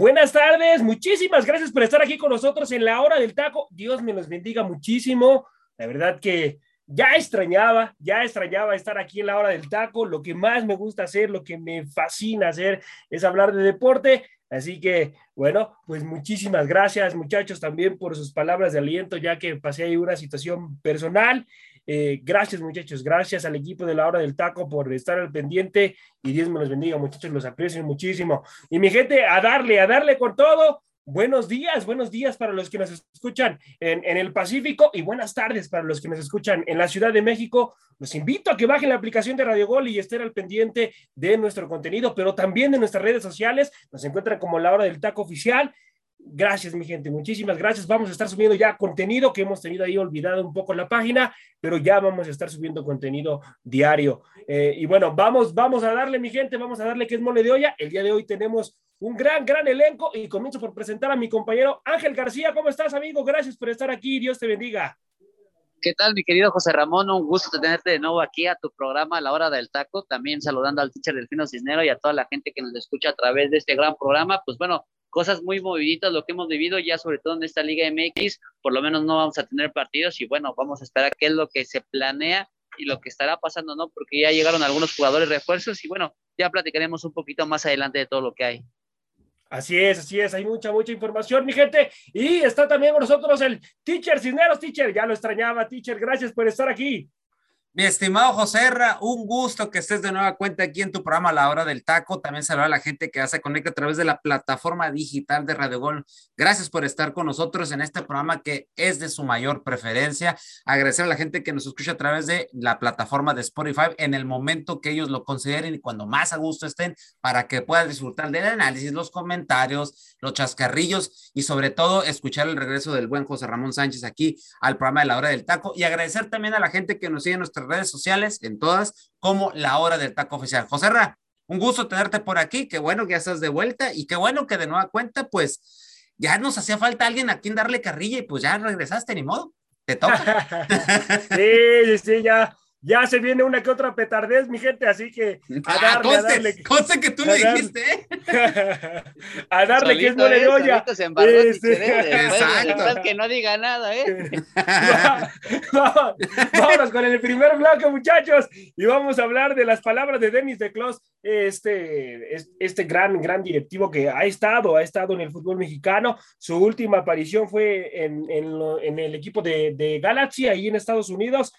Buenas tardes, muchísimas gracias por estar aquí con nosotros en la hora del taco. Dios me los bendiga muchísimo. La verdad que ya extrañaba, ya extrañaba estar aquí en la hora del taco. Lo que más me gusta hacer, lo que me fascina hacer es hablar de deporte. Así que, bueno, pues muchísimas gracias muchachos también por sus palabras de aliento, ya que pasé ahí una situación personal eh, gracias muchachos, gracias al equipo de la hora del taco por estar al pendiente y Dios me los bendiga muchachos, los aprecio muchísimo. Y mi gente, a darle, a darle con todo. Buenos días, buenos días para los que nos escuchan en, en, el Pacífico y buenas tardes para los que nos escuchan en la Ciudad de México. Los invito a que bajen la aplicación de Radio Gol y estén al pendiente de nuestro contenido, pero también de nuestras redes sociales. Nos encuentran como la hora del taco oficial Gracias, mi gente, muchísimas gracias. Vamos a estar subiendo ya contenido que hemos tenido ahí olvidado un poco en la página, pero ya vamos a estar subiendo contenido diario. Eh, y bueno, vamos, vamos a darle, mi gente, vamos a darle que es mole de olla. El día de hoy tenemos un gran, gran elenco y comienzo por presentar a mi compañero Ángel García. ¿Cómo estás, amigo? Gracias por estar aquí. Dios te bendiga. ¿Qué tal, mi querido José Ramón? Un gusto tenerte de nuevo aquí a tu programa La Hora del Taco. También saludando al teacher Delfino Cisnero y a toda la gente que nos escucha a través de este gran programa. Pues bueno, cosas muy moviditas lo que hemos vivido ya sobre todo en esta Liga MX, por lo menos no vamos a tener partidos y bueno, vamos a esperar qué es lo que se planea y lo que estará pasando, ¿no? Porque ya llegaron algunos jugadores refuerzos y bueno, ya platicaremos un poquito más adelante de todo lo que hay. Así es, así es, hay mucha, mucha información, mi gente. Y está también con nosotros el teacher Cisneros, teacher, ya lo extrañaba, teacher, gracias por estar aquí. Mi estimado José Herra, un gusto que estés de nueva cuenta aquí en tu programa La Hora del Taco. También saludar a la gente que ya se conecta a través de la plataforma digital de Radio Gol. Gracias por estar con nosotros en este programa que es de su mayor preferencia. Agradecer a la gente que nos escucha a través de la plataforma de Spotify en el momento que ellos lo consideren y cuando más a gusto estén para que puedan disfrutar del análisis, los comentarios, los chascarrillos y sobre todo escuchar el regreso del buen José Ramón Sánchez aquí al programa de La Hora del Taco. Y agradecer también a la gente que nos sigue en nuestra redes sociales, en todas, como La Hora del Taco Oficial. José Ra, un gusto tenerte por aquí, qué bueno que ya estás de vuelta y qué bueno que de nueva cuenta, pues ya nos hacía falta alguien a quien darle carrilla y pues ya regresaste, ni modo, te toca. sí, sí, ya, ya se viene una que otra petardez, mi gente, así que a ah, darle, a darle. Conste que tú me dijiste. ¿eh? a darle que es mole de olla. Exacto. que no diga nada, ¿eh? vámonos con el primer bloque, muchachos, y vamos a hablar de las palabras de Denis de Clos, este, este gran, gran directivo que ha estado, ha estado en el fútbol mexicano. Su última aparición fue en, en, en el equipo de, de Galaxy, ahí en Estados Unidos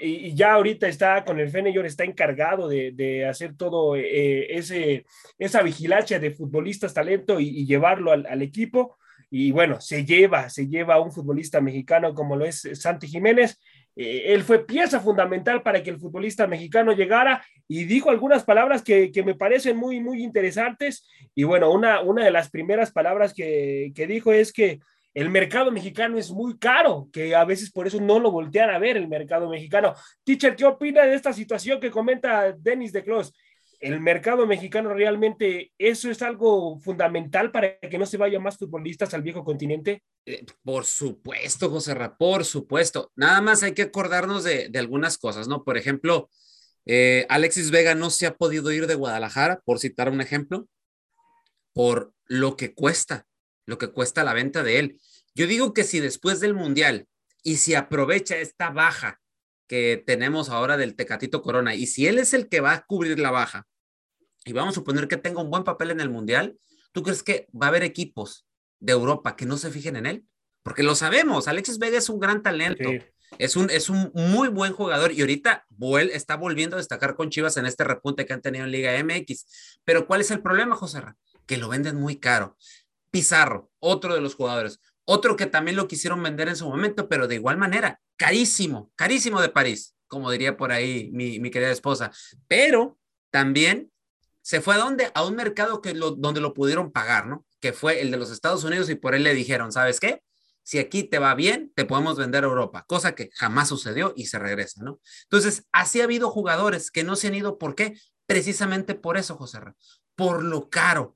y, ya ahorita está con el Feneyord, está encargado de, hacer todo eh, ese, esa vigilancia de futbolistas talento y, llevarlo al, equipo. Y bueno, se lleva, se lleva a un futbolista mexicano como lo es Santi Jiménez. Eh, él fue pieza fundamental para que el futbolista mexicano llegara y dijo algunas palabras que, me parecen muy, muy interesantes. Y bueno, una, una de las primeras palabras que, que dijo es que el mercado mexicano es muy caro, que a veces por eso no lo voltean a ver el mercado mexicano. Teacher, ¿qué opina de esta situación que comenta Denis de Clos? ¿El mercado mexicano realmente eso es algo fundamental para que no se vayan más futbolistas al viejo continente? Eh, por supuesto, José Ra, por supuesto. Nada más hay que acordarnos de, algunas cosas, ¿no? Por ejemplo, eh, Alexis Vega no se ha podido ir de Guadalajara, por citar un ejemplo, por lo que cuesta lo que cuesta la venta de él. Yo digo que si después del Mundial y si aprovecha esta baja que tenemos ahora del Tecatito Corona y si él es el que va a cubrir la baja y vamos a suponer que tenga un buen papel en el Mundial, ¿tú crees que va a haber equipos de Europa que no se fijen en él? Porque lo sabemos, Alexis Vega es un gran talento. Es un, es un muy buen jugador y ahorita Boel está volviendo a destacar con Chivas en este repunte que han tenido en Liga MX. Pero ¿cuál es el problema, José? Que lo venden muy caro. Pizarro, otro de los jugadores, otro que también lo quisieron vender en su momento, pero de igual manera, carísimo, carísimo de París, como diría por ahí mi, querida esposa. Pero también ¿Se fue a dónde? A un mercado que lo, donde lo pudieron pagar, ¿no? Que fue el de los Estados Unidos y por él le dijeron, ¿sabes qué? Si aquí te va bien, te podemos vender a Europa, cosa que jamás sucedió y se regresa, ¿no? Entonces, así ha habido jugadores que no se han ido, ¿por qué? Precisamente por eso, José por lo caro.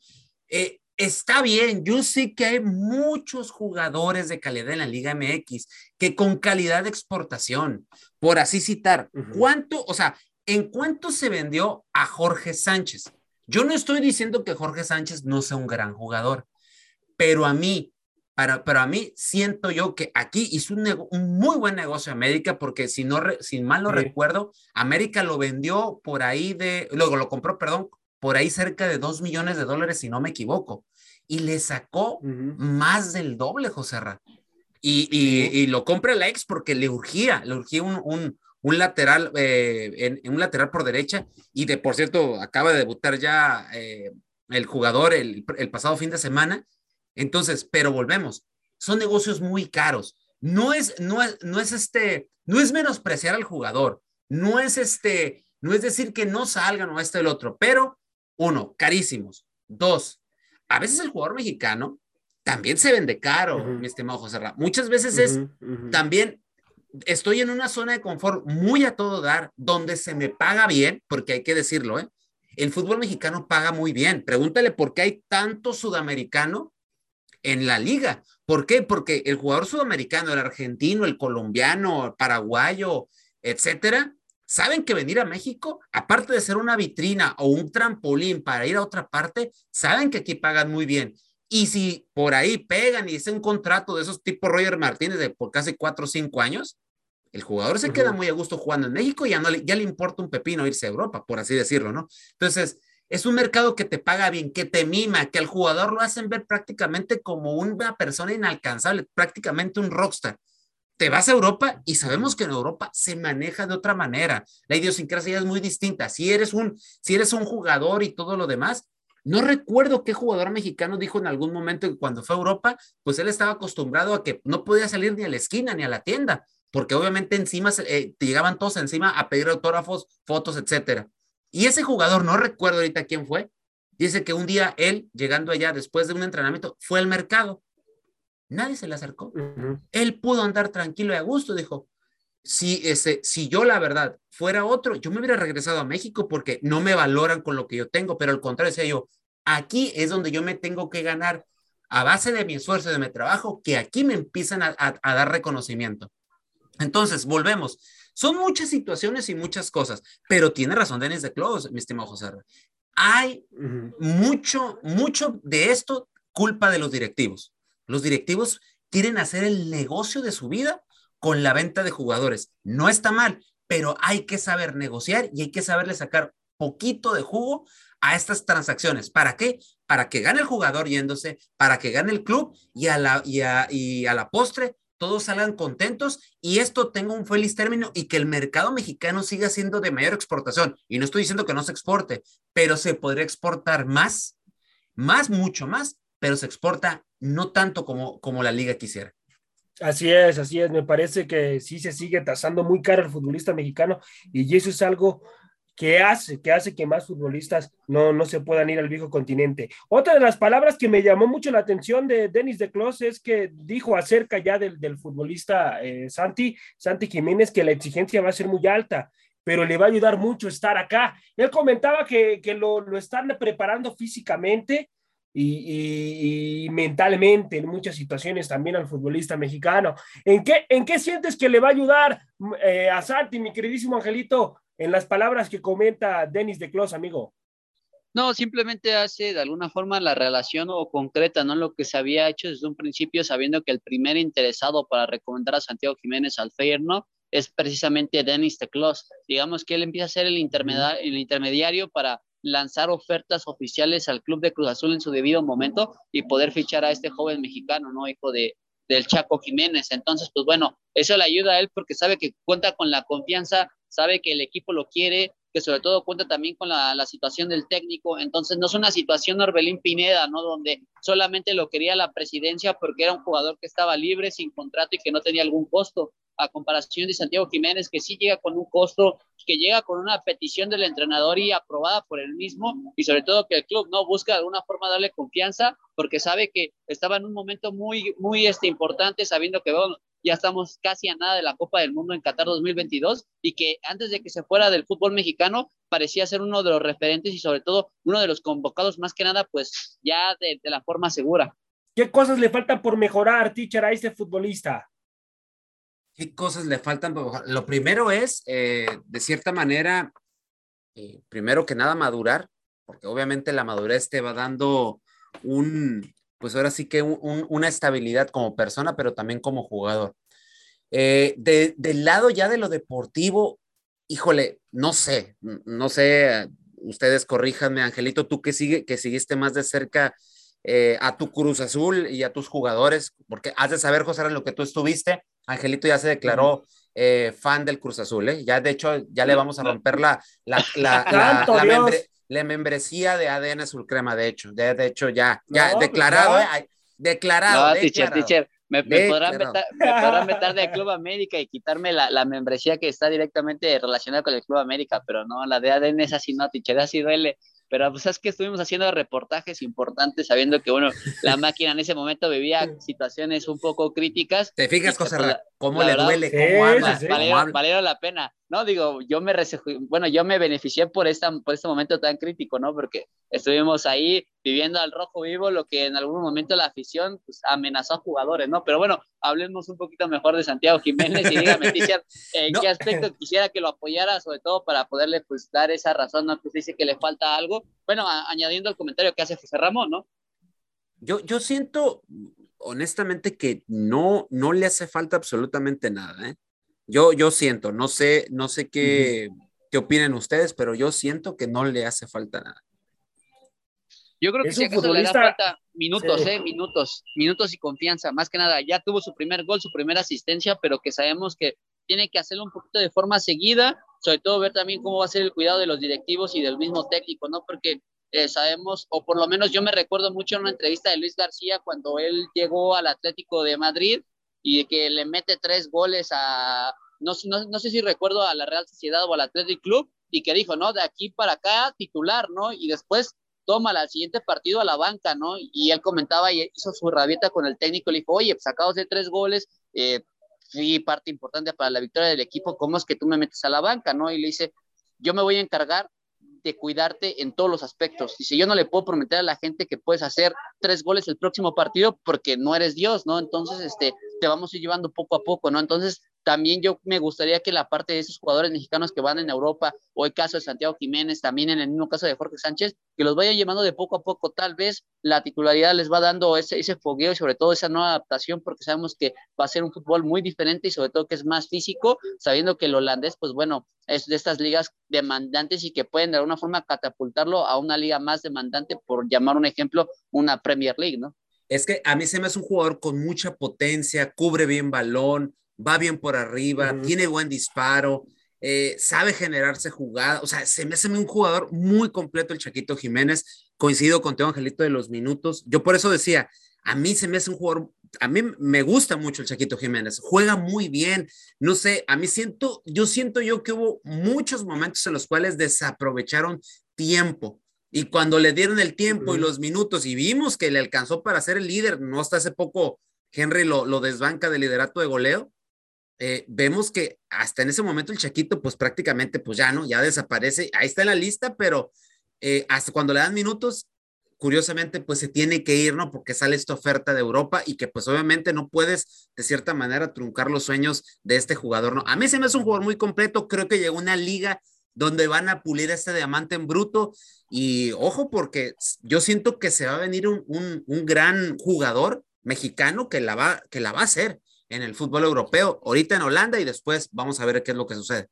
Eh, está bien, yo sé que hay muchos jugadores de calidad en la Liga MX que con calidad de exportación, por así citar, ¿cuánto, o sea, en cuánto se vendió a Jorge Sánchez? Yo no estoy diciendo que Jorge Sánchez no sea un gran jugador, pero a mí, para, pero a mí siento yo que aquí hizo un, un muy buen negocio América, porque si, no, si mal no recuerdo, América lo vendió por ahí de, luego lo compró, perdón, por ahí cerca de dos millones de dólares, si no me equivoco, y le sacó más del doble, José Ra. Y, y, lo compra la ex porque le urgía, le urgía un, un, un lateral, eh, en, un lateral por derecha, y de por cierto, acaba de debutar ya eh, el jugador el, el pasado fin de semana. Entonces, pero volvemos, son negocios muy caros. No es, no es, no es este, no es menospreciar al jugador, no es este, no es decir que no salgan o este o el otro, pero uno, carísimos. Dos, a veces el jugador mexicano también se vende caro, mi estimado José Ra. Muchas veces es también, estoy en una zona de confort muy a todo dar, donde se me paga bien, porque hay que decirlo, ¿eh? El fútbol mexicano paga muy bien. Pregúntale por qué hay tanto sudamericano en la liga. ¿Por qué? Porque el jugador sudamericano, el argentino, el colombiano, el paraguayo, etcétera, saben que venir a México, aparte de ser una vitrina o un trampolín para ir a otra parte, saben que aquí pagan muy bien. Y si por ahí pegan y hacen un contrato de esos tipo Roger Martínez de por casi cuatro o cinco años, el jugador se queda muy a gusto jugando en México y ya, no le, ya le importa un pepino irse a Europa, por así decirlo, ¿no? Entonces, es un mercado que te paga bien, que te mima, que al jugador lo hacen ver prácticamente como una persona inalcanzable, prácticamente un rockstar te vas a Europa y sabemos que en Europa se maneja de otra manera. La idiosincrasia es muy distinta. Si eres un, si eres un jugador y todo lo demás, no recuerdo qué jugador mexicano dijo en algún momento que cuando fue a Europa, pues él estaba acostumbrado a que no podía salir ni a la esquina ni a la tienda, porque obviamente encima eh, te llegaban todos encima a pedir autógrafos, fotos, etcétera. Y ese jugador, no recuerdo ahorita quién fue, dice que un día él, llegando allá después de un entrenamiento, fue al mercado Nadie se le acercó. Él pudo andar tranquilo y a gusto, dijo. Si, ese, si yo la verdad fuera otro, yo me hubiera regresado a México porque no me valoran con lo que yo tengo, pero al contrario, decía yo, aquí es donde yo me tengo que ganar a base de mi esfuerzo, de mi trabajo, que aquí me empiezan a, dar reconocimiento. Entonces, volvemos. Son muchas situaciones y muchas cosas, pero tiene razón Denis de Close, mi estimado José. Hay mucho, mucho de esto culpa de los directivos. Los directivos quieren hacer el negocio de su vida con la venta de jugadores. No está mal, pero hay que saber negociar y hay que saberle sacar poquito de jugo a estas transacciones. ¿Para qué? Para que gane el jugador yéndose, para que gane el club y a la, y a, la postre todos salgan contentos y esto tenga un feliz término y que el mercado mexicano siga siendo de mayor exportación. Y no estoy diciendo que no se exporte, pero se podría exportar más, más, mucho más, pero se exporta no tanto como, como la liga quisiera. Así es, así es. Me parece que sí se sigue tasando muy caro el futbolista mexicano y eso es algo que hace, que hace que más futbolistas no, no se puedan ir al viejo continente. Otra de las palabras que me llamó mucho la atención de Denis de Clos es que dijo acerca ya del, del futbolista eh, Santi, Santi Jiménez, que la exigencia va a ser muy alta, pero le va a ayudar mucho estar acá. Él comentaba que, que lo, lo están preparando físicamente, y, mentalmente en muchas situaciones también al futbolista mexicano. ¿En qué, en qué sientes que le va a ayudar eh, a Santi, mi queridísimo Angelito, en las palabras que comenta Denis de Clos, amigo? No, simplemente hace de alguna forma la relación o concreta, ¿no? Lo que se había hecho desde un principio, sabiendo que el primer interesado para recomendar a Santiago Jiménez al Feyenoord es precisamente Denis de Clos. Digamos que él empieza a ser el, el intermediario para lanzar ofertas oficiales al club de Cruz Azul en su debido momento y poder fichar a este joven mexicano, ¿no? Hijo de, del Chaco Jiménez. Entonces, pues bueno, eso le ayuda a él porque sabe que cuenta con la confianza, sabe que el equipo lo quiere, que sobre todo cuenta también con la, la situación del técnico. Entonces, no es una situación Orbelín Pineda, ¿no? Donde solamente lo quería la presidencia porque era un jugador que estaba libre, sin contrato y que no tenía algún costo a comparación de Santiago Jiménez, que sí llega con un costo, que llega con una petición del entrenador y aprobada por él mismo, y sobre todo que el club no busca de alguna forma darle confianza, porque sabe que estaba en un momento muy, muy este, importante, sabiendo que bueno, ya estamos casi a nada de la Copa del Mundo en Qatar 2022, y que antes de que se fuera del fútbol mexicano, parecía ser uno de los referentes y sobre todo uno de los convocados más que nada, pues ya de, de la forma segura. ¿Qué cosas le faltan por mejorar, teacher, a este futbolista? ¿Qué cosas le faltan? Lo primero es, eh, de cierta manera, eh, primero que nada, madurar, porque obviamente la madurez te va dando un, pues ahora sí que un, una estabilidad como persona, pero también como jugador. Eh, de, del lado ya de lo deportivo, híjole, no sé, no sé, ustedes corríjanme, Angelito, tú que, sigue, que seguiste más de cerca eh, a tu Cruz Azul y a tus jugadores, porque has de saber, José, en lo que tú estuviste, Angelito ya se declaró eh, fan del Cruz Azul, ¿eh? Ya de hecho, ya le vamos a romper la, la, la, la, membre, la membresía de ADN Azul Crema, de hecho, de, de hecho ya, ya No, declarado, pues, ¿eh? Declarado. No, teacher, declarado. teacher. Me, me podrán meter, me podrán meter de Club América y quitarme la, la membresía que está directamente relacionada con el Club América, pero no, la de ADN es así, no, teacher, así duele. Pero pues es que estuvimos haciendo reportajes importantes sabiendo que, bueno, la máquina en ese momento vivía situaciones un poco críticas. ¿Te fijas, cómo la le verdad, duele, Sí, cómo habla, sí, sí. cómo valieron, habla? valieron la pena. No, digo, yo me bueno, yo me beneficié por esta, por este momento tan crítico, ¿no? Porque estuvimos ahí viviendo al rojo vivo, lo que en algún momento la afición pues, amenazó a jugadores, ¿no? Pero bueno, hablemos un poquito mejor de Santiago Jiménez y dígame, teacher, en No. qué aspecto quisiera que lo apoyara, sobre todo para poderle pues dar esa razón, ¿no? Pues dice que le falta algo. Bueno, a- añadiendo el comentario que hace José Ramón, ¿no? Yo, yo siento, honestamente, que no, no le hace falta absolutamente nada, ¿eh? Yo, yo siento, no sé, no sé qué, qué opinen ustedes, pero yo siento que no le hace falta nada. Yo creo que si acaso le da falta minutos, Sí. eh, minutos, minutos y confianza, más que nada. Ya tuvo su primer gol, su primera asistencia, pero que sabemos que tiene que hacerlo un poquito de forma seguida, sobre todo ver también cómo va a ser el cuidado de los directivos y del mismo técnico, ¿no? Porque eh, sabemos, o por lo menos yo me recuerdo mucho en una entrevista de Luis García cuando él llegó al Atlético de Madrid y que le mete tres goles a, no, no, no sé si recuerdo a la Real Sociedad o al Athletic Club, y que dijo, no, de aquí para acá titular, ¿no? Y después tómala al siguiente partido a la banca, ¿no? Y él comentaba y hizo su rabieta con el técnico, le dijo, oye, pues acabas de tres goles, eh, parte importante para la victoria del equipo, ¿cómo es que tú me metes a la banca, no? Y le dice, yo me voy a encargar de cuidarte en todos los aspectos. Dice, yo no le puedo prometer a la gente que puedes hacer tres goles el próximo partido porque no eres Dios, ¿no? Entonces, este, te vamos a ir llevando poco a poco, ¿no? Entonces, también yo me gustaría que la parte de esos jugadores mexicanos que van en Europa, o el caso de Santiago Jiménez, también en el mismo caso de Jorge Sánchez, que los vaya llevando de poco a poco. Tal vez la titularidad les va dando ese, ese fogueo y sobre todo esa nueva adaptación, porque sabemos que va a ser un fútbol muy diferente y sobre todo que es más físico, sabiendo que el holandés, pues bueno, es de estas ligas demandantes y que pueden de alguna forma catapultarlo a una liga más demandante, por llamar un ejemplo, una Premier League, ¿no? Es que a mí se me hace un jugador con mucha potencia, cubre bien balón, va bien por arriba, tiene buen disparo, eh, sabe generarse jugada. O sea, se me hace un jugador muy completo el Chaquito Jiménez. Coincido con Teo Angelito de los minutos. Yo por eso decía, a mí se me hace un jugador, a mí me gusta mucho el Chaquito Jiménez, juega muy bien. No sé, a mí siento, yo siento yo que hubo muchos momentos en los cuales desaprovecharon tiempo. Y cuando le dieron el tiempo y los minutos y vimos que le alcanzó para ser el líder, no hasta hace poco Henry lo, lo desbanca de liderato de goleo, eh, vemos que hasta en ese momento el Chaquito pues prácticamente pues ya no, ya desaparece, ahí está en la lista, pero eh, hasta cuando le dan minutos, curiosamente pues se tiene que ir, ¿no? Porque sale esta oferta de Europa y que pues obviamente no puedes de cierta manera truncar los sueños de este jugador, ¿no? A mí se me hace un jugador muy completo, creo que llegó una liga donde van a pulir este diamante en bruto y ojo porque yo siento que se va a venir un, un, un gran jugador mexicano que la, va, que la va a hacer en el fútbol europeo, ahorita en Holanda y después vamos a ver qué es lo que sucede.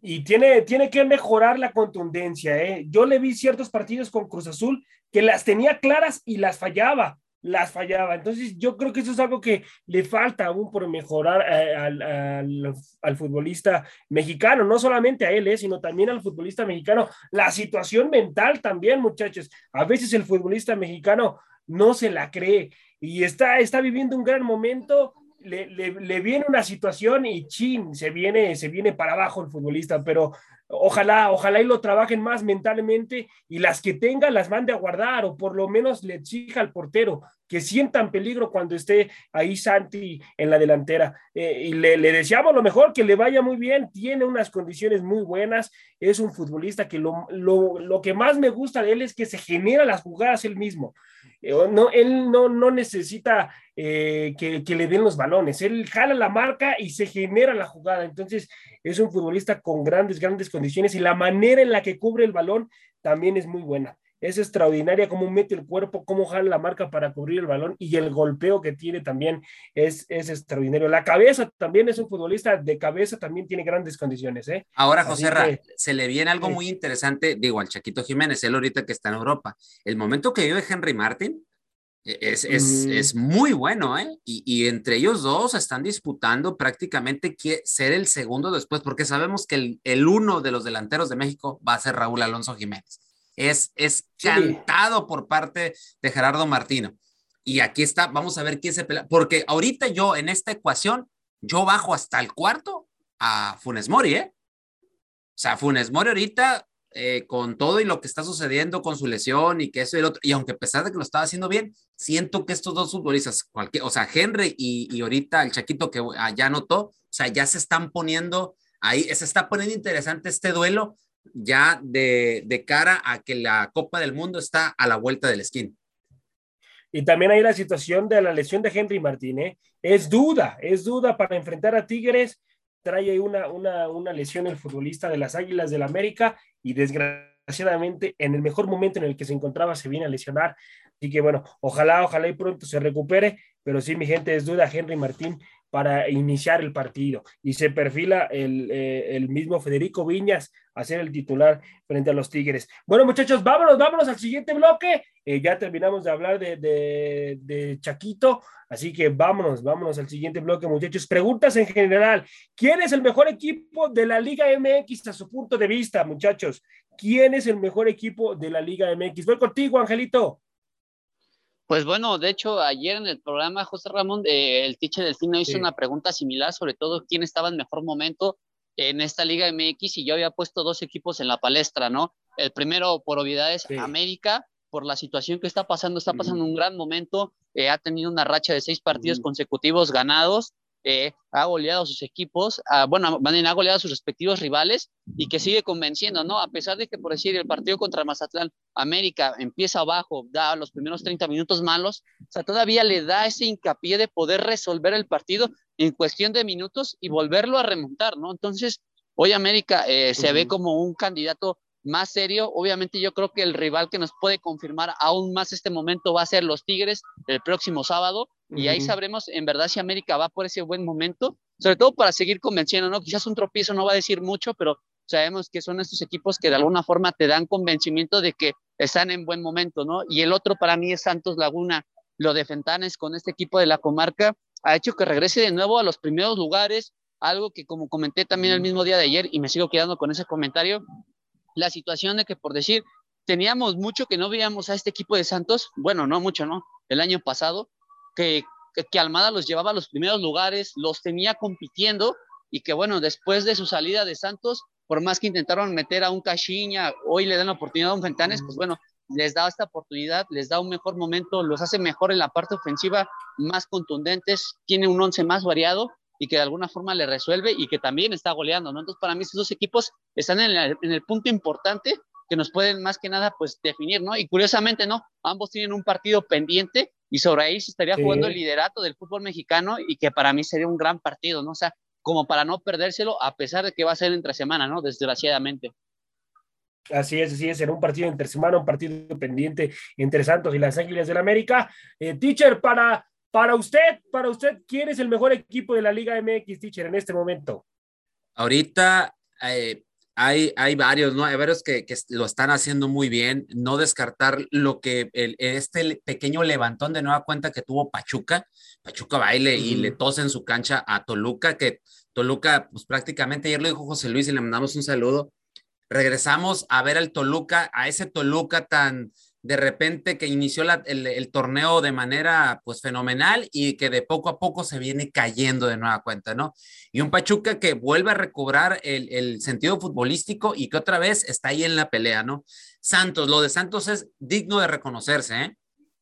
Y tiene, tiene que mejorar la contundencia. ¿eh? Yo le vi ciertos partidos con Cruz Azul que las tenía claras y las fallaba. las fallaba. Entonces, yo creo que eso es algo que le falta aún por mejorar eh, al, futbolista mexicano, no solamente a él, eh, sino también al futbolista mexicano. La situación mental también, muchachos. A veces el futbolista mexicano no se la cree y está, está viviendo un gran momento le, viene una situación y chin, se viene, se viene para abajo el futbolista, pero ojalá, ojalá y lo trabajen más mentalmente y las que tenga las mande a guardar o por lo menos le exija al portero que sientan peligro cuando esté ahí Santi en la delantera. Eh, y le, deseamos lo mejor, que le vaya muy bien, tiene unas condiciones muy buenas, es un futbolista que lo, lo, lo que más me gusta de él es que se genera las jugadas él mismo. Eh, no, él no, no necesita eh, que, que, le den los balones, él jala la marca y se genera la jugada. Entonces, es un futbolista con grandes, grandes condiciones y la manera en la que cubre el balón también es muy buena es extraordinaria cómo mete el cuerpo, cómo jala la marca para cubrir el balón y el golpeo que tiene también es, es extraordinario. La cabeza también es un futbolista de cabeza, también tiene grandes condiciones. ¿eh? Ahora, José Ra, se le viene algo muy interesante, digo, al Chaquito Jiménez, él ahorita que está en Europa. El momento que vive Henry Martin e, es, es, mm. es muy bueno, ¿eh? Y, y, entre ellos dos están disputando prácticamente ser el segundo después, porque sabemos que el, el uno de los delanteros de México va a ser Raúl Alonso Jiménez es, es cantado por parte de Gerardo Martino. Y aquí está, vamos a ver quién se pelea, porque ahorita yo en esta ecuación, yo bajo hasta el cuarto a Funes Mori, ¿eh? O sea, Funes Mori ahorita, eh, con todo y lo que está sucediendo con su lesión y que eso y el otro, y aunque a pesar de que lo estaba haciendo bien, siento que estos dos futbolistas, cualquier, o sea, Henry y, y ahorita el Chaquito que ya notó, o sea, ya se están poniendo ahí, se está poniendo interesante este duelo ya de, cara a que la Copa del Mundo está a la vuelta del esquín. Y también hay la situación de la lesión de Henry Martínez. ¿eh? Es duda, es duda para enfrentar a Tigres. Trae una, una, una lesión el futbolista de las Águilas del América y desgraciadamente en el mejor momento en el que se encontraba se viene a lesionar. Así que bueno, ojalá, ojalá y pronto se recupere, pero sí, mi gente, es duda Henry Martín para iniciar el partido. Y se perfila el, eh, el, mismo Federico Viñas a ser el titular frente a los Tigres. Bueno, muchachos, vámonos, vámonos al siguiente bloque. Eh, ya terminamos de hablar de, de, de, Chaquito, así que vámonos, vámonos al siguiente bloque, muchachos. Preguntas en general. ¿Quién es el mejor equipo de la Liga MX a su punto de vista, muchachos? ¿Quién es el mejor equipo de la Liga MX? Voy contigo, Angelito. Pues bueno, de hecho, ayer en el programa, José Ramón, eh, el teacher del cine hizo una pregunta similar, sobre todo quién estaba en mejor momento en esta Liga MX y yo había puesto dos equipos en la palestra, ¿no? El primero, por obviedad, es América, por la situación que está pasando, está pasando un gran momento, eh, ha tenido una racha de seis partidos consecutivos ganados, eh, ha goleado a sus equipos, bueno, ha goleado a sus respectivos rivales y que sigue convenciendo, ¿no? A pesar de que, por decir, el partido contra Mazatlán, América empieza abajo, da los primeros 30 minutos malos, o sea, todavía le da ese hincapié de poder resolver el partido en cuestión de minutos y volverlo a remontar, ¿no? Entonces, hoy América eh, se ve como un candidato más serio. Obviamente yo creo que el rival que nos puede confirmar aún más este momento va a ser los Tigres el próximo sábado y ahí sabremos en verdad si América va por ese buen momento, sobre todo para seguir convenciendo, ¿no? Quizás un tropiezo no va a decir mucho, pero sabemos que son estos equipos que de alguna forma te dan convencimiento de que están en buen momento, ¿no? Y el otro para mí es Santos Laguna, lo de Fentanes con este equipo de la comarca ha hecho que regrese de nuevo a los primeros lugares, algo que como comenté también el mismo día de ayer y me sigo quedando con ese comentario, la situación de que por decir, teníamos mucho que no veíamos a este equipo de Santos, bueno, no mucho, ¿no? El año pasado, que, que Almada los llevaba a los primeros lugares, los tenía compitiendo y que bueno, después de su salida de Santos, por más que intentaron meter a un Cachiña, hoy le dan la oportunidad a un Fentanes, pues bueno, les da esta oportunidad, les da un mejor momento, los hace mejor en la parte ofensiva, más contundentes, tiene un once más variado y que de alguna forma le resuelve y que también está goleando, ¿no? Entonces, para mí, estos dos equipos están en el, en el, punto importante que nos pueden más que nada, pues, definir, ¿no? Y curiosamente, ¿no? Ambos tienen un partido pendiente y sobre ahí se estaría jugando el liderato del fútbol mexicano y que para mí sería un gran partido, ¿no? O sea, como para no perdérselo, a pesar de que va a ser entre semana, ¿no? Desgraciadamente. Así es, así es, será un partido entre semana, un partido pendiente entre Santos y las Águilas del América. Eh, teacher, para para usted, para usted, ¿quién es el mejor equipo de la Liga MX, teacher, en este momento? Ahorita, eh, hay, hay varios, ¿no? Hay varios que, que, lo están haciendo muy bien. No descartar lo que el, este pequeño levantón de nueva cuenta que tuvo Pachuca. Pachuca baile y le tose en su cancha a Toluca, que Toluca, pues prácticamente ayer lo dijo José Luis y le mandamos un saludo. Regresamos a ver al Toluca, a ese Toluca tan, de repente que inició el, torneo de manera pues fenomenal y que de poco a poco se viene cayendo de nueva cuenta, ¿no? Y un Pachuca que vuelve a recobrar el, sentido futbolístico y que otra vez está ahí en la pelea, ¿no? Santos, lo de Santos es digno de reconocerse, ¿eh?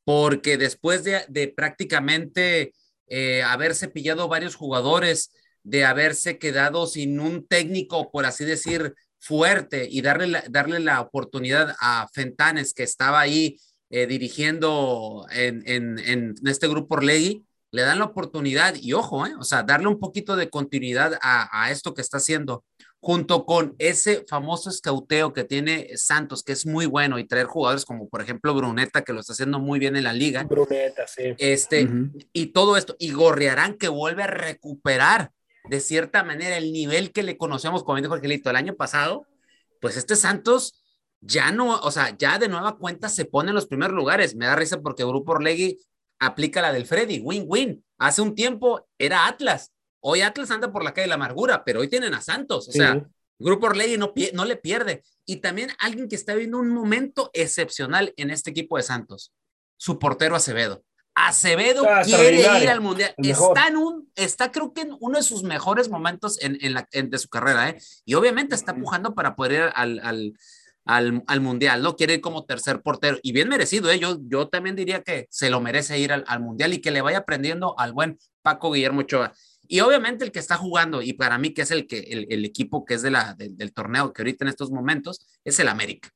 Porque después de, prácticamente eh, haberse pillado varios jugadores, de haberse quedado sin un técnico, por así decir, fuerte y darle la, darle la oportunidad a Fentanes, que estaba ahí eh, dirigiendo en, en, en, este grupo Orlegui, le dan la oportunidad y ojo, eh, o sea, darle un poquito de continuidad a, a, esto que está haciendo, junto con ese famoso escauteo que tiene Santos, que es muy bueno, y traer jugadores como por ejemplo Bruneta, que lo está haciendo muy bien en la liga. Bruneta, sí. Este, y todo esto, y Gorriarán que vuelve a recuperar de cierta manera el nivel que le conocemos, como dijo Angelito, el año pasado, pues este Santos ya no, o sea, ya de nueva cuenta se pone en los primeros lugares. Me da risa porque Grupo Orlegui aplica la del Freddy, win-win. Hace un tiempo era Atlas. Hoy Atlas anda por la calle de la amargura, pero hoy tienen a Santos. O sea, Grupo Orlegui no, no le pierde. Y también alguien que está viendo un momento excepcional en este equipo de Santos, su portero Acevedo. Acevedo quiere ir al mundial. Está en un, está creo que en uno de sus mejores momentos en, en la, de su carrera, ¿eh? Y obviamente está pujando para poder ir al, al, al, al, mundial, ¿no? Quiere ir como tercer portero y bien merecido, ¿eh? Yo, yo también diría que se lo merece ir al, al mundial y que le vaya aprendiendo al buen Paco Guillermo Ochoa. Y obviamente el que está jugando, y para mí que es el, que, el, el equipo que es de la, del torneo que ahorita en estos momentos, es el América.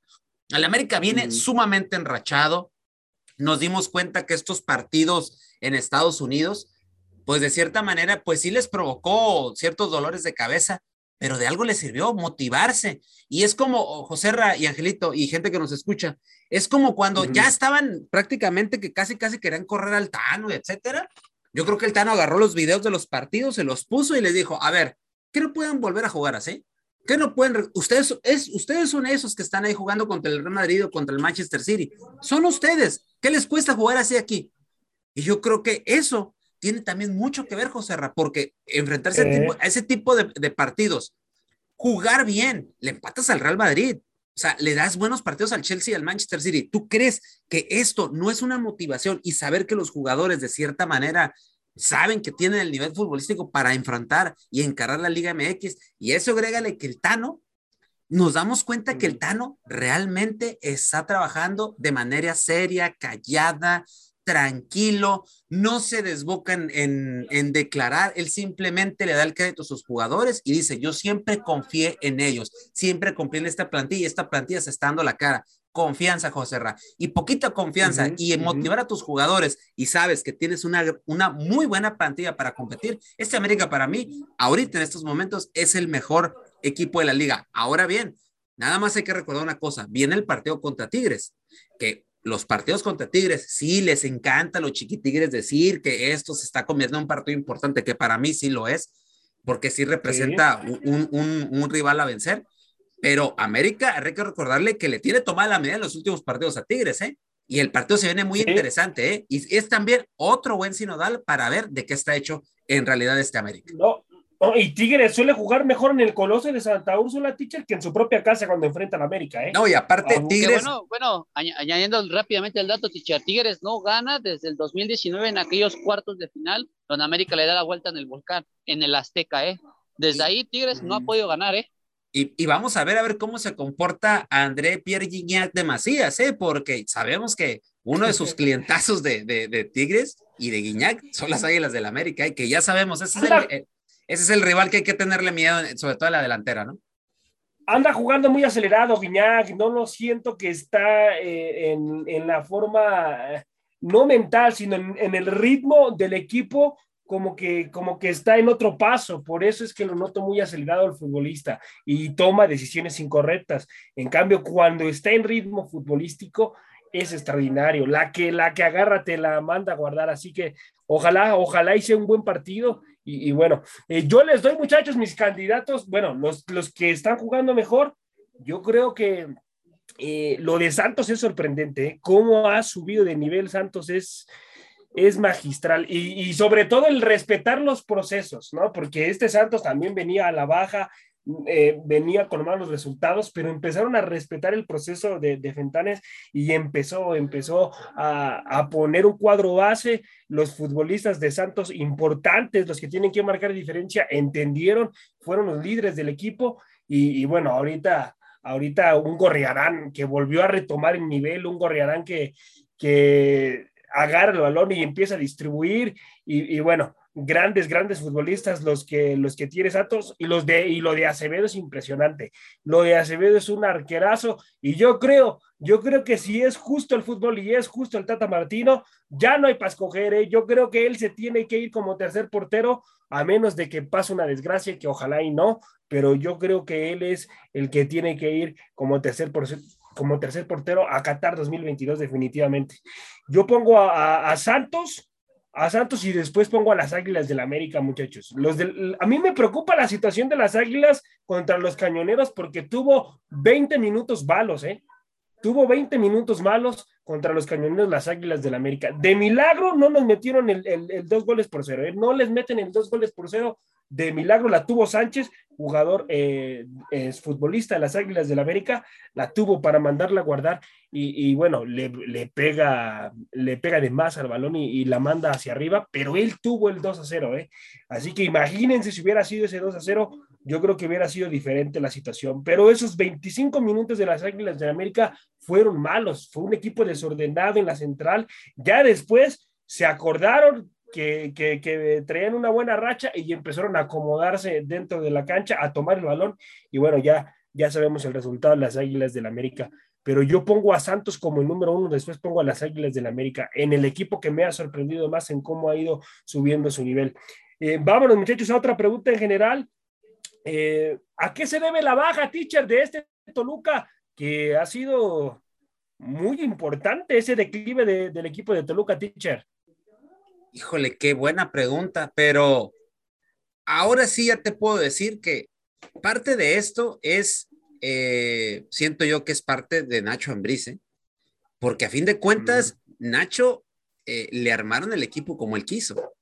El América viene sumamente enrachado, nos dimos cuenta que estos partidos en Estados Unidos, pues de cierta manera, pues sí les provocó ciertos dolores de cabeza, pero de algo les sirvió motivarse. Y es como José Ra y Angelito y gente que nos escucha, es como cuando ya estaban prácticamente que casi, casi querían correr al Tano, etcétera. Yo creo que el Tano agarró los videos de los partidos, se los puso y les dijo, a ver, ¿qué no pueden volver a jugar así? ¿Qué no pueden? Ustedes, es, ustedes son esos que están ahí jugando contra el Real Madrid o contra el Manchester City. Son ustedes. ¿Qué les cuesta jugar así aquí? Y yo creo que eso tiene también mucho que ver, José Ra, porque enfrentarse a, ese tipo de, de, partidos, jugar bien, le empatas al Real Madrid, o sea, le das buenos partidos al Chelsea y al Manchester City. ¿Tú crees que esto no es una motivación y saber que los jugadores de cierta manera saben que tienen el nivel futbolístico para enfrentar y encarar la Liga MX? Y eso agrégale que el Tano nos damos cuenta que el Tano realmente está trabajando de manera seria, callada, tranquilo, no se desboca en, en, declarar, él simplemente le da el crédito a sus jugadores y dice, yo siempre confié en ellos, siempre confié en esta plantilla, esta plantilla se está dando la cara. Confianza, José Ra, y poquita confianza y motivar a tus jugadores y sabes que tienes una, una muy buena plantilla para competir. Este América para mí, ahorita en estos momentos, es el mejor equipo de la liga. Ahora bien, nada más hay que recordar una cosa, viene el partido contra Tigres, que los partidos contra Tigres, sí les encanta a los chiquitigres decir que esto se está convirtiendo en un partido importante, que para mí sí lo es, porque sí representa Un, un, un, rival a vencer. Pero América, hay que recordarle que le tiene tomada la medida en los últimos partidos a Tigres, ¿eh? Y el partido se viene muy interesante, ¿eh? Y es también otro buen sinodal para ver de qué está hecho en realidad este América. No, y Tigres suele jugar mejor en el Coloso de Santa Úrsula, Teacher, que en su propia casa cuando enfrentan a América, ¿eh? No, y aparte Tigres... Bueno, bueno, añadiendo rápidamente el dato, Teacher, Tigres no gana desde el 2019 en aquellos cuartos de final, donde América le da la vuelta en el volcán, en el Azteca, ¿eh? Desde ahí Tigres no ha podido ganar, ¿eh? Y, y, vamos a ver a ver cómo se comporta André Pierre Gignac de Macías, ¿eh? porque sabemos que uno de sus clientazos de, de, de Tigres y de Guiñac son las Águilas del América, y ¿eh? que ya sabemos, ese es el, ese es el rival que hay que tenerle miedo, sobre todo en la delantera, ¿no? Anda jugando muy acelerado, Guiñac, no lo siento que está eh, en, en, la forma, eh, no mental, sino en, en, el ritmo del equipo, como que, como que está en otro paso, por eso es que lo noto muy acelerado el futbolista y toma decisiones incorrectas. En cambio, cuando está en ritmo futbolístico, es extraordinario. La que, la que agarra te la manda a guardar, así que ojalá, ojalá hice un buen partido Y, bueno, eh, yo les doy, muchachos, mis candidatos, bueno, los, los que están jugando mejor, yo creo que eh, lo de Santos es sorprendente, ¿eh? cómo ha subido de nivel Santos es, es magistral y, y, sobre todo el respetar los procesos, ¿no? Porque este Santos también venía a la baja, eh, venía con malos resultados, pero empezaron a respetar el proceso de, de Fentanes y empezó, empezó a, a, poner un cuadro base. Los futbolistas de Santos importantes, los que tienen que marcar diferencia, entendieron, fueron los líderes del equipo y, y bueno, ahorita, ahorita un Gorriarán que volvió a retomar el nivel, un Gorriarán que, que agarra el balón y empieza a distribuir y, bueno, grandes, grandes futbolistas los que, los que tiene Santos y, los de, y lo de Acevedo es impresionante. Lo de Acevedo es un arquerazo y yo creo, yo creo que si es justo el fútbol y es justo el Tata Martino, ya no hay para escoger. ¿eh? Yo creo que él se tiene que ir como tercer portero a menos de que pase una desgracia, que ojalá y no, pero yo creo que él es el que tiene que ir como tercer portero como tercer portero a Qatar 2022 definitivamente. Yo pongo a, Santos, a Santos y después pongo a las Águilas del América, muchachos. Los del, a mí me preocupa la situación de las Águilas contra los Cañoneros porque tuvo 20 minutos malos, ¿eh? Tuvo 20 minutos malos contra los Cañoneros, las Águilas del América. De milagro no nos metieron el, el, el dos goles por cero, ¿eh? No les meten el dos goles por cero. De milagro la tuvo Sánchez, jugador, eh, es futbolista de las Águilas del América, la tuvo para mandarla a guardar y, y bueno, le, le, pega, le pega de más al balón y, y, la manda hacia arriba, pero él tuvo el 2 a 0, ¿eh? Así que imagínense si hubiera sido ese 2 a 0, yo creo que hubiera sido diferente la situación, pero esos 25 minutos de las Águilas del América fueron malos, fue un equipo desordenado en la central, ya después se acordaron que, traían una buena racha y empezaron a acomodarse dentro de la cancha, a tomar el balón y bueno, ya, ya sabemos el resultado de las Águilas del América. Pero yo pongo a Santos como el número uno, después pongo a las Águilas del América en el equipo que me ha sorprendido más en cómo ha ido subiendo su nivel. Eh, vámonos, muchachos, a otra pregunta en general. Eh, ¿A qué se debe la baja, teacher, de este Toluca que ha sido muy importante ese declive de, del equipo de Toluca, teacher? Híjole, qué buena pregunta, pero ahora sí ya te puedo decir que parte de esto es, eh, siento yo que es parte de Nacho Ambrice, porque a fin de cuentas, mm. Nacho eh, le armaron el equipo como él quiso.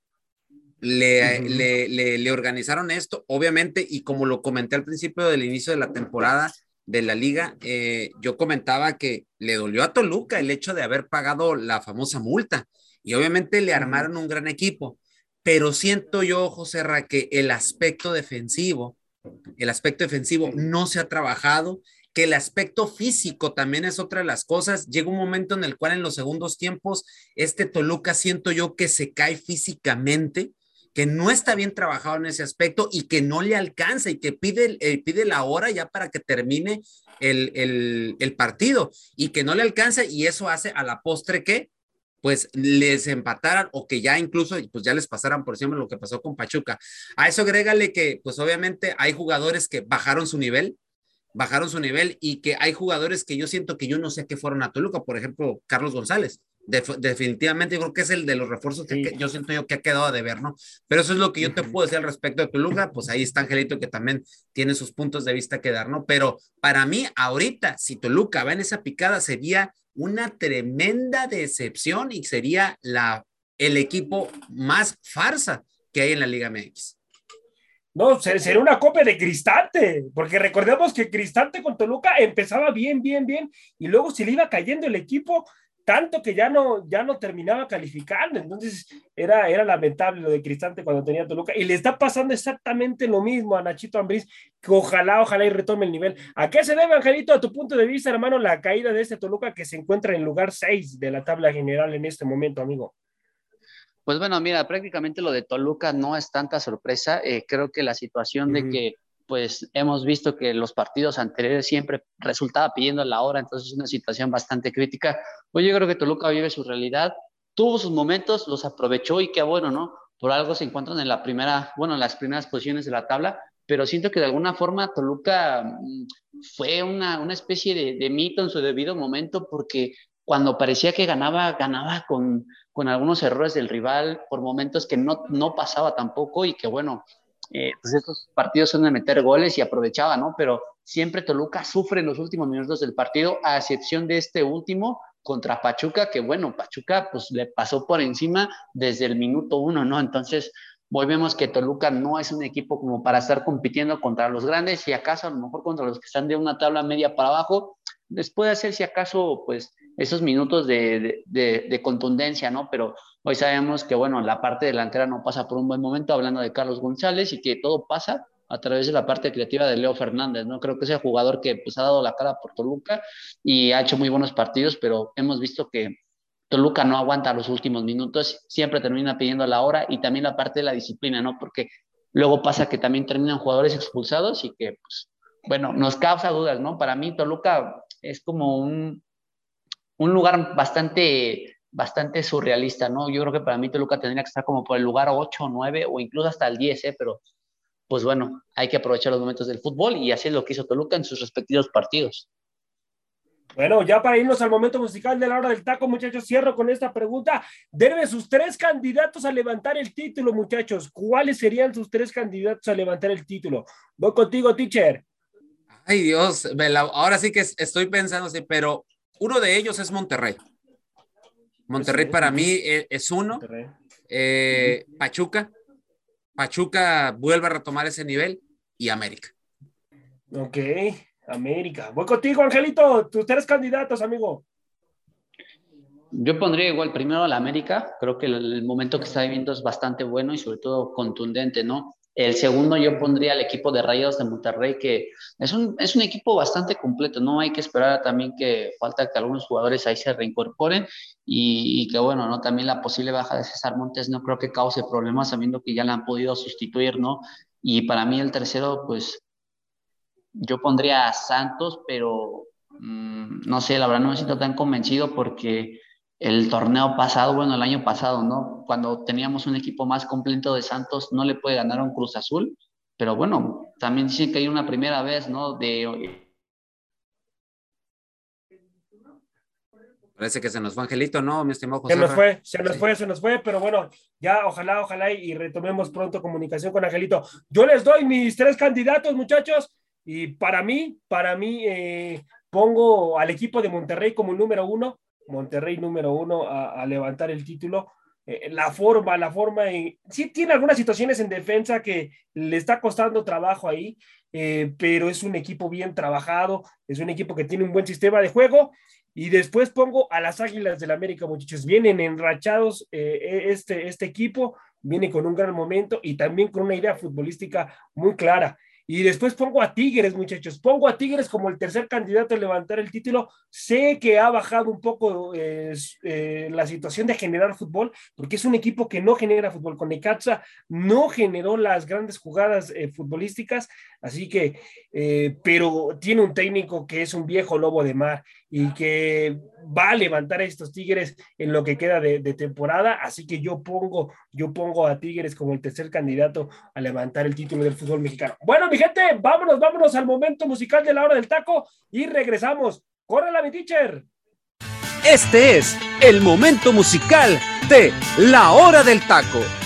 Le, uh -huh. le, le, le, organizaron esto, obviamente, y como lo comenté al principio del inicio de la temporada de la liga, eh, yo comentaba que le dolió a Toluca el hecho de haber pagado la famosa multa y obviamente le armaron un gran equipo, pero siento yo, José Ra, que el aspecto defensivo, el aspecto defensivo no se ha trabajado, que el aspecto físico también es otra de las cosas. Llega un momento en el cual en los segundos tiempos, este Toluca siento yo que se cae físicamente, que no está bien trabajado en ese aspecto y que no le alcanza y que pide, eh, pide la hora ya para que termine el, el, el partido y que no le alcanza y eso hace a la postre que pues les empataran o que ya incluso pues ya les pasaran por ejemplo lo que pasó con Pachuca. A eso agrégale que pues obviamente hay jugadores que bajaron su nivel, bajaron su nivel y que hay jugadores que yo siento que yo no sé qué fueron a Toluca, por ejemplo, Carlos González. De, definitivamente yo creo que es el de los refuerzos que, sí. que, yo siento yo que ha quedado de ver, ¿no? Pero eso es lo que yo te puedo decir al respecto de Toluca, pues ahí está Angelito que también tiene sus puntos de vista que dar, ¿no? Pero para mí ahorita, si Toluca va en esa picada, sería una tremenda decepción y sería la, el equipo más farsa que hay en la Liga MX. No, sería una copia de Cristante, porque recordemos que Cristante con Toluca empezaba bien, bien, bien, y luego se le iba cayendo el equipo tanto que ya no, ya no terminaba calificando. Entonces era, era lamentable lo de Cristante cuando tenía Toluca. Y le está pasando exactamente lo mismo a Nachito Ambriz, que ojalá, ojalá y retome el nivel. ¿A qué se debe, Angelito, a tu punto de vista, hermano, la caída de este Toluca que se encuentra en lugar 6 de la tabla general en este momento, amigo? Pues bueno, mira, prácticamente lo de Toluca no es tanta sorpresa. Eh, creo que la situación uh -huh. de que pues hemos visto que los partidos anteriores siempre resultaba pidiendo la hora, entonces es una situación bastante crítica. Hoy yo creo que Toluca vive su realidad, tuvo sus momentos, los aprovechó y qué bueno, ¿no? Por algo se encuentran en la primera, bueno, en las primeras posiciones de la tabla, pero siento que de alguna forma Toluca fue una, una especie de, de mito en su debido momento porque cuando parecía que ganaba, ganaba con, con algunos errores del rival, por momentos que no, no pasaba tampoco y que bueno, eh, pues estos partidos son de meter goles y aprovechaba, ¿no? Pero siempre Toluca sufre en los últimos minutos del partido, a excepción de este último contra Pachuca, que bueno, Pachuca pues le pasó por encima desde el minuto uno, ¿no? Entonces, volvemos que Toluca no es un equipo como para estar compitiendo contra los grandes y acaso a lo mejor contra los que están de una tabla media para abajo, les puede hacer si acaso pues esos minutos de, de, de, contundencia, ¿no? Pero hoy sabemos que, bueno, la parte delantera no pasa por un buen momento, hablando de Carlos González, y que todo pasa a través de la parte creativa de Leo Fernández, ¿no? Creo que es el jugador que pues, ha dado la cara por Toluca y ha hecho muy buenos partidos, pero hemos visto que Toluca no aguanta los últimos minutos, siempre termina pidiendo la hora y también la parte de la disciplina, ¿no? Porque luego pasa que también terminan jugadores expulsados y que, pues, bueno, nos causa dudas, ¿no? Para mí Toluca es como un, un lugar bastante, bastante surrealista, ¿no? Yo creo que para mí Toluca tendría que estar como por el lugar 8 o 9 o incluso hasta el 10, ¿eh? Pero pues bueno, hay que aprovechar los momentos del fútbol y así es lo que hizo Toluca en sus respectivos partidos. Bueno, ya para irnos al momento musical de la hora del taco, muchachos, cierro con esta pregunta. Debe sus tres candidatos a levantar el título, muchachos. ¿Cuáles serían sus tres candidatos a levantar el título? Voy contigo, teacher. Ay, Dios, ahora sí que estoy pensando, sí, pero uno de ellos es Monterrey. Monterrey para mí e, es uno. Eh, Pachuca. Pachuca vuelve a retomar ese nivel y América. Ok, América. Voy contigo, Angelito. Tus tres candidatos, amigo. Yo pondría igual primero a la América. Creo que el, momento que está viviendo es bastante bueno y sobre todo contundente, ¿no? El segundo yo pondría al equipo de Rayados de Monterrey, que es un, es un equipo bastante completo, ¿no? Hay que esperar también que falta que algunos jugadores ahí se reincorporen y, que, bueno, ¿no? También la posible baja de César Montes no creo que cause problemas, sabiendo que ya la han podido sustituir, ¿no? Y para mí el tercero, pues, yo pondría a Santos, pero mmm, no sé, la verdad no me siento tan convencido porque el torneo pasado, bueno, el año pasado, ¿no? Cuando teníamos un equipo más completo de Santos, no le puede ganar a un Cruz Azul, pero bueno, también dicen que hay una primera vez, ¿no? De... Parece que se nos fue Angelito, ¿no, mi estimado José? Se nos fue, se nos fue, se nos fue, pero bueno, ya ojalá, ojalá y retomemos pronto comunicación con Angelito. Yo les doy mis tres candidatos, muchachos, y para mí, para mí, eh, pongo al equipo de Monterrey como número uno, Monterrey número uno a, levantar el título. Eh, la forma, la forma, en, sí tiene algunas situaciones en defensa que le está costando trabajo ahí, eh, pero es un equipo bien trabajado, es un equipo que tiene un buen sistema de juego. Y después pongo a las Águilas del América, muchachos. Vienen enrachados eh, este, este equipo, viene con un gran momento y también con una idea futbolística muy clara. Y después pongo a Tigres, muchachos. Pongo a Tigres como el tercer candidato a levantar el título. Sé que ha bajado un poco eh, eh, la situación de generar fútbol, porque es un equipo que no genera fútbol. Con Necaxa no generó las grandes jugadas eh, futbolísticas, así que, pero tiene un técnico que es un viejo lobo de mar y que va a levantar a estos Tigres en lo que queda de, temporada. Así que yo pongo, yo pongo a Tigres como el tercer candidato a levantar el título del fútbol mexicano. Bueno, mi gente, vámonos, vámonos al momento musical de la hora del taco y regresamos. ¡Córrela, mi teacher! Este es el momento musical de La Hora del Taco.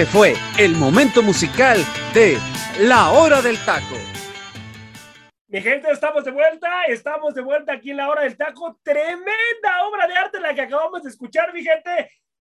Este fue el momento musical de La Hora del Taco. Mi gente, estamos de vuelta, estamos de vuelta aquí en la hora del taco. Tremenda obra de arte la que acabamos de escuchar, mi gente.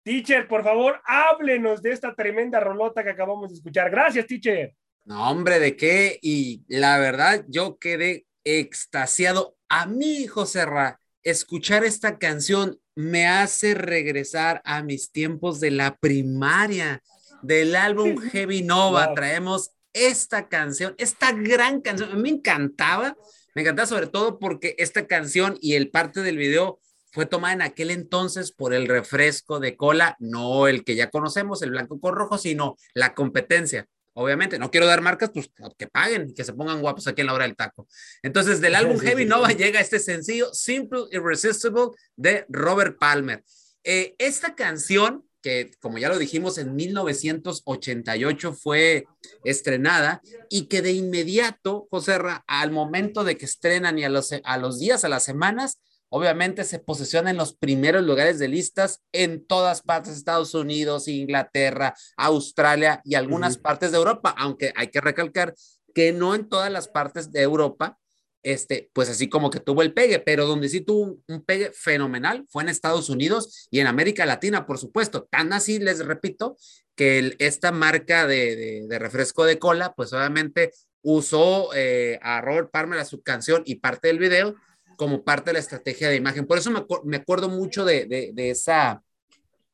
Teacher, por favor, háblenos de esta tremenda rolota que acabamos de escuchar. Gracias, teacher. No, hombre, ¿de qué? Y la verdad, yo quedé extasiado. A mí, José Ra, escuchar esta canción me hace regresar a mis tiempos de la primaria, del álbum Heavy Nova. Traemos esta canción, esta gran canción. Me encantaba, me encantaba sobre todo porque esta canción y el parte del video fue tomada en aquel entonces por el refresco de cola, no el que ya conocemos, el blanco con rojo, sino la competencia. Obviamente, no quiero dar marcas, pues que paguen y que se pongan guapos aquí en la hora del taco. Entonces, del álbum Heavy Nova llega este sencillo, Simple Irresistible, de Robert Palmer. Eh, esta canción que como ya lo dijimos en 1988 fue estrenada y que de inmediato, José al momento de que estrenan y a los, a los días, a las semanas, obviamente se posiciona en los primeros lugares de listas en todas partes, Estados Unidos, Inglaterra, Australia y algunas partes de Europa, aunque hay que recalcar que no en todas las partes de Europa este, pues así como que tuvo el pegue, pero donde sí tuvo un, pegue fenomenal fue en Estados Unidos y en América Latina, por supuesto. Tan así, les repito, que esta marca de, refresco de cola, pues obviamente usó eh, a Robert Palmer a su canción y parte del video como parte de la estrategia de imagen. Por eso me, acuerdo mucho de, esa,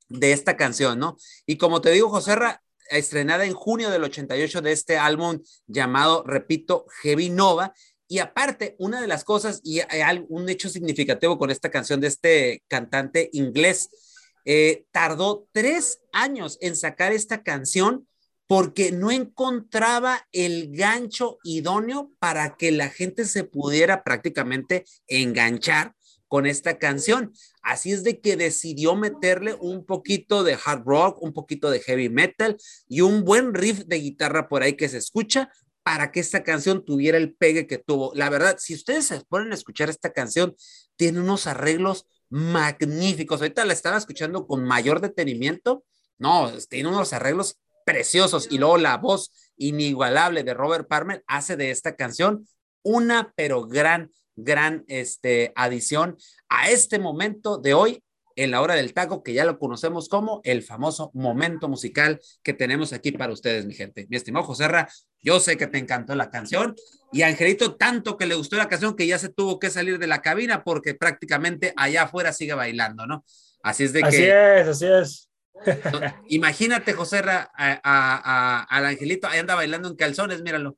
de esta canción, ¿no? Y como te digo, Joserra, estrenada en junio del 88 de este álbum llamado, repito, Heavy Nova, y aparte, una de las cosas, y un hecho significativo con esta canción de este cantante inglés, eh, tardó tres años en sacar esta canción porque no encontraba el gancho idóneo para que la gente se pudiera prácticamente enganchar con esta canción. Así es de que decidió meterle un poquito de hard rock, un poquito de heavy metal y un buen riff de guitarra por ahí que se escucha para que esta canción tuviera el pegue que tuvo. La verdad, si ustedes se ponen a escuchar esta canción, tiene unos arreglos magníficos. Ahorita la estaba escuchando con mayor detenimiento. No, tiene unos arreglos preciosos y luego la voz inigualable de Robert Palmer hace de esta canción una pero gran, gran este, adición a este momento de hoy en la hora del taco, que ya lo conocemos como el famoso momento musical que tenemos aquí para ustedes, mi gente. Mi estimado José yo sé que te encantó la canción y Angelito tanto que le gustó la canción que ya se tuvo que salir de la cabina porque prácticamente allá afuera sigue bailando, ¿no? Así es de que... Así es, así es. Imagínate, José al Angelito, ahí anda bailando en calzones, míralo.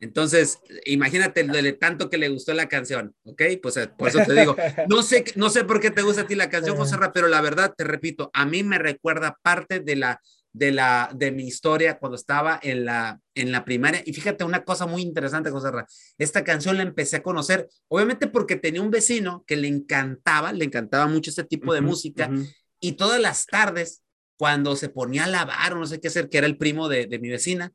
Entonces, imagínate de tanto que le gustó la canción, ¿ok? Pues eh, por eso te digo, no sé, no sé por qué te gusta a ti la canción, José Ra, pero la verdad, te repito, a mí me recuerda parte de la, de la, de mi historia cuando estaba en la, en la primaria. Y fíjate una cosa muy interesante, José Ra, esta canción la empecé a conocer, obviamente porque tenía un vecino que le encantaba, le encantaba mucho este tipo de música, y todas las tardes, cuando se ponía a lavar o no sé qué hacer, que era el primo de, de mi vecina,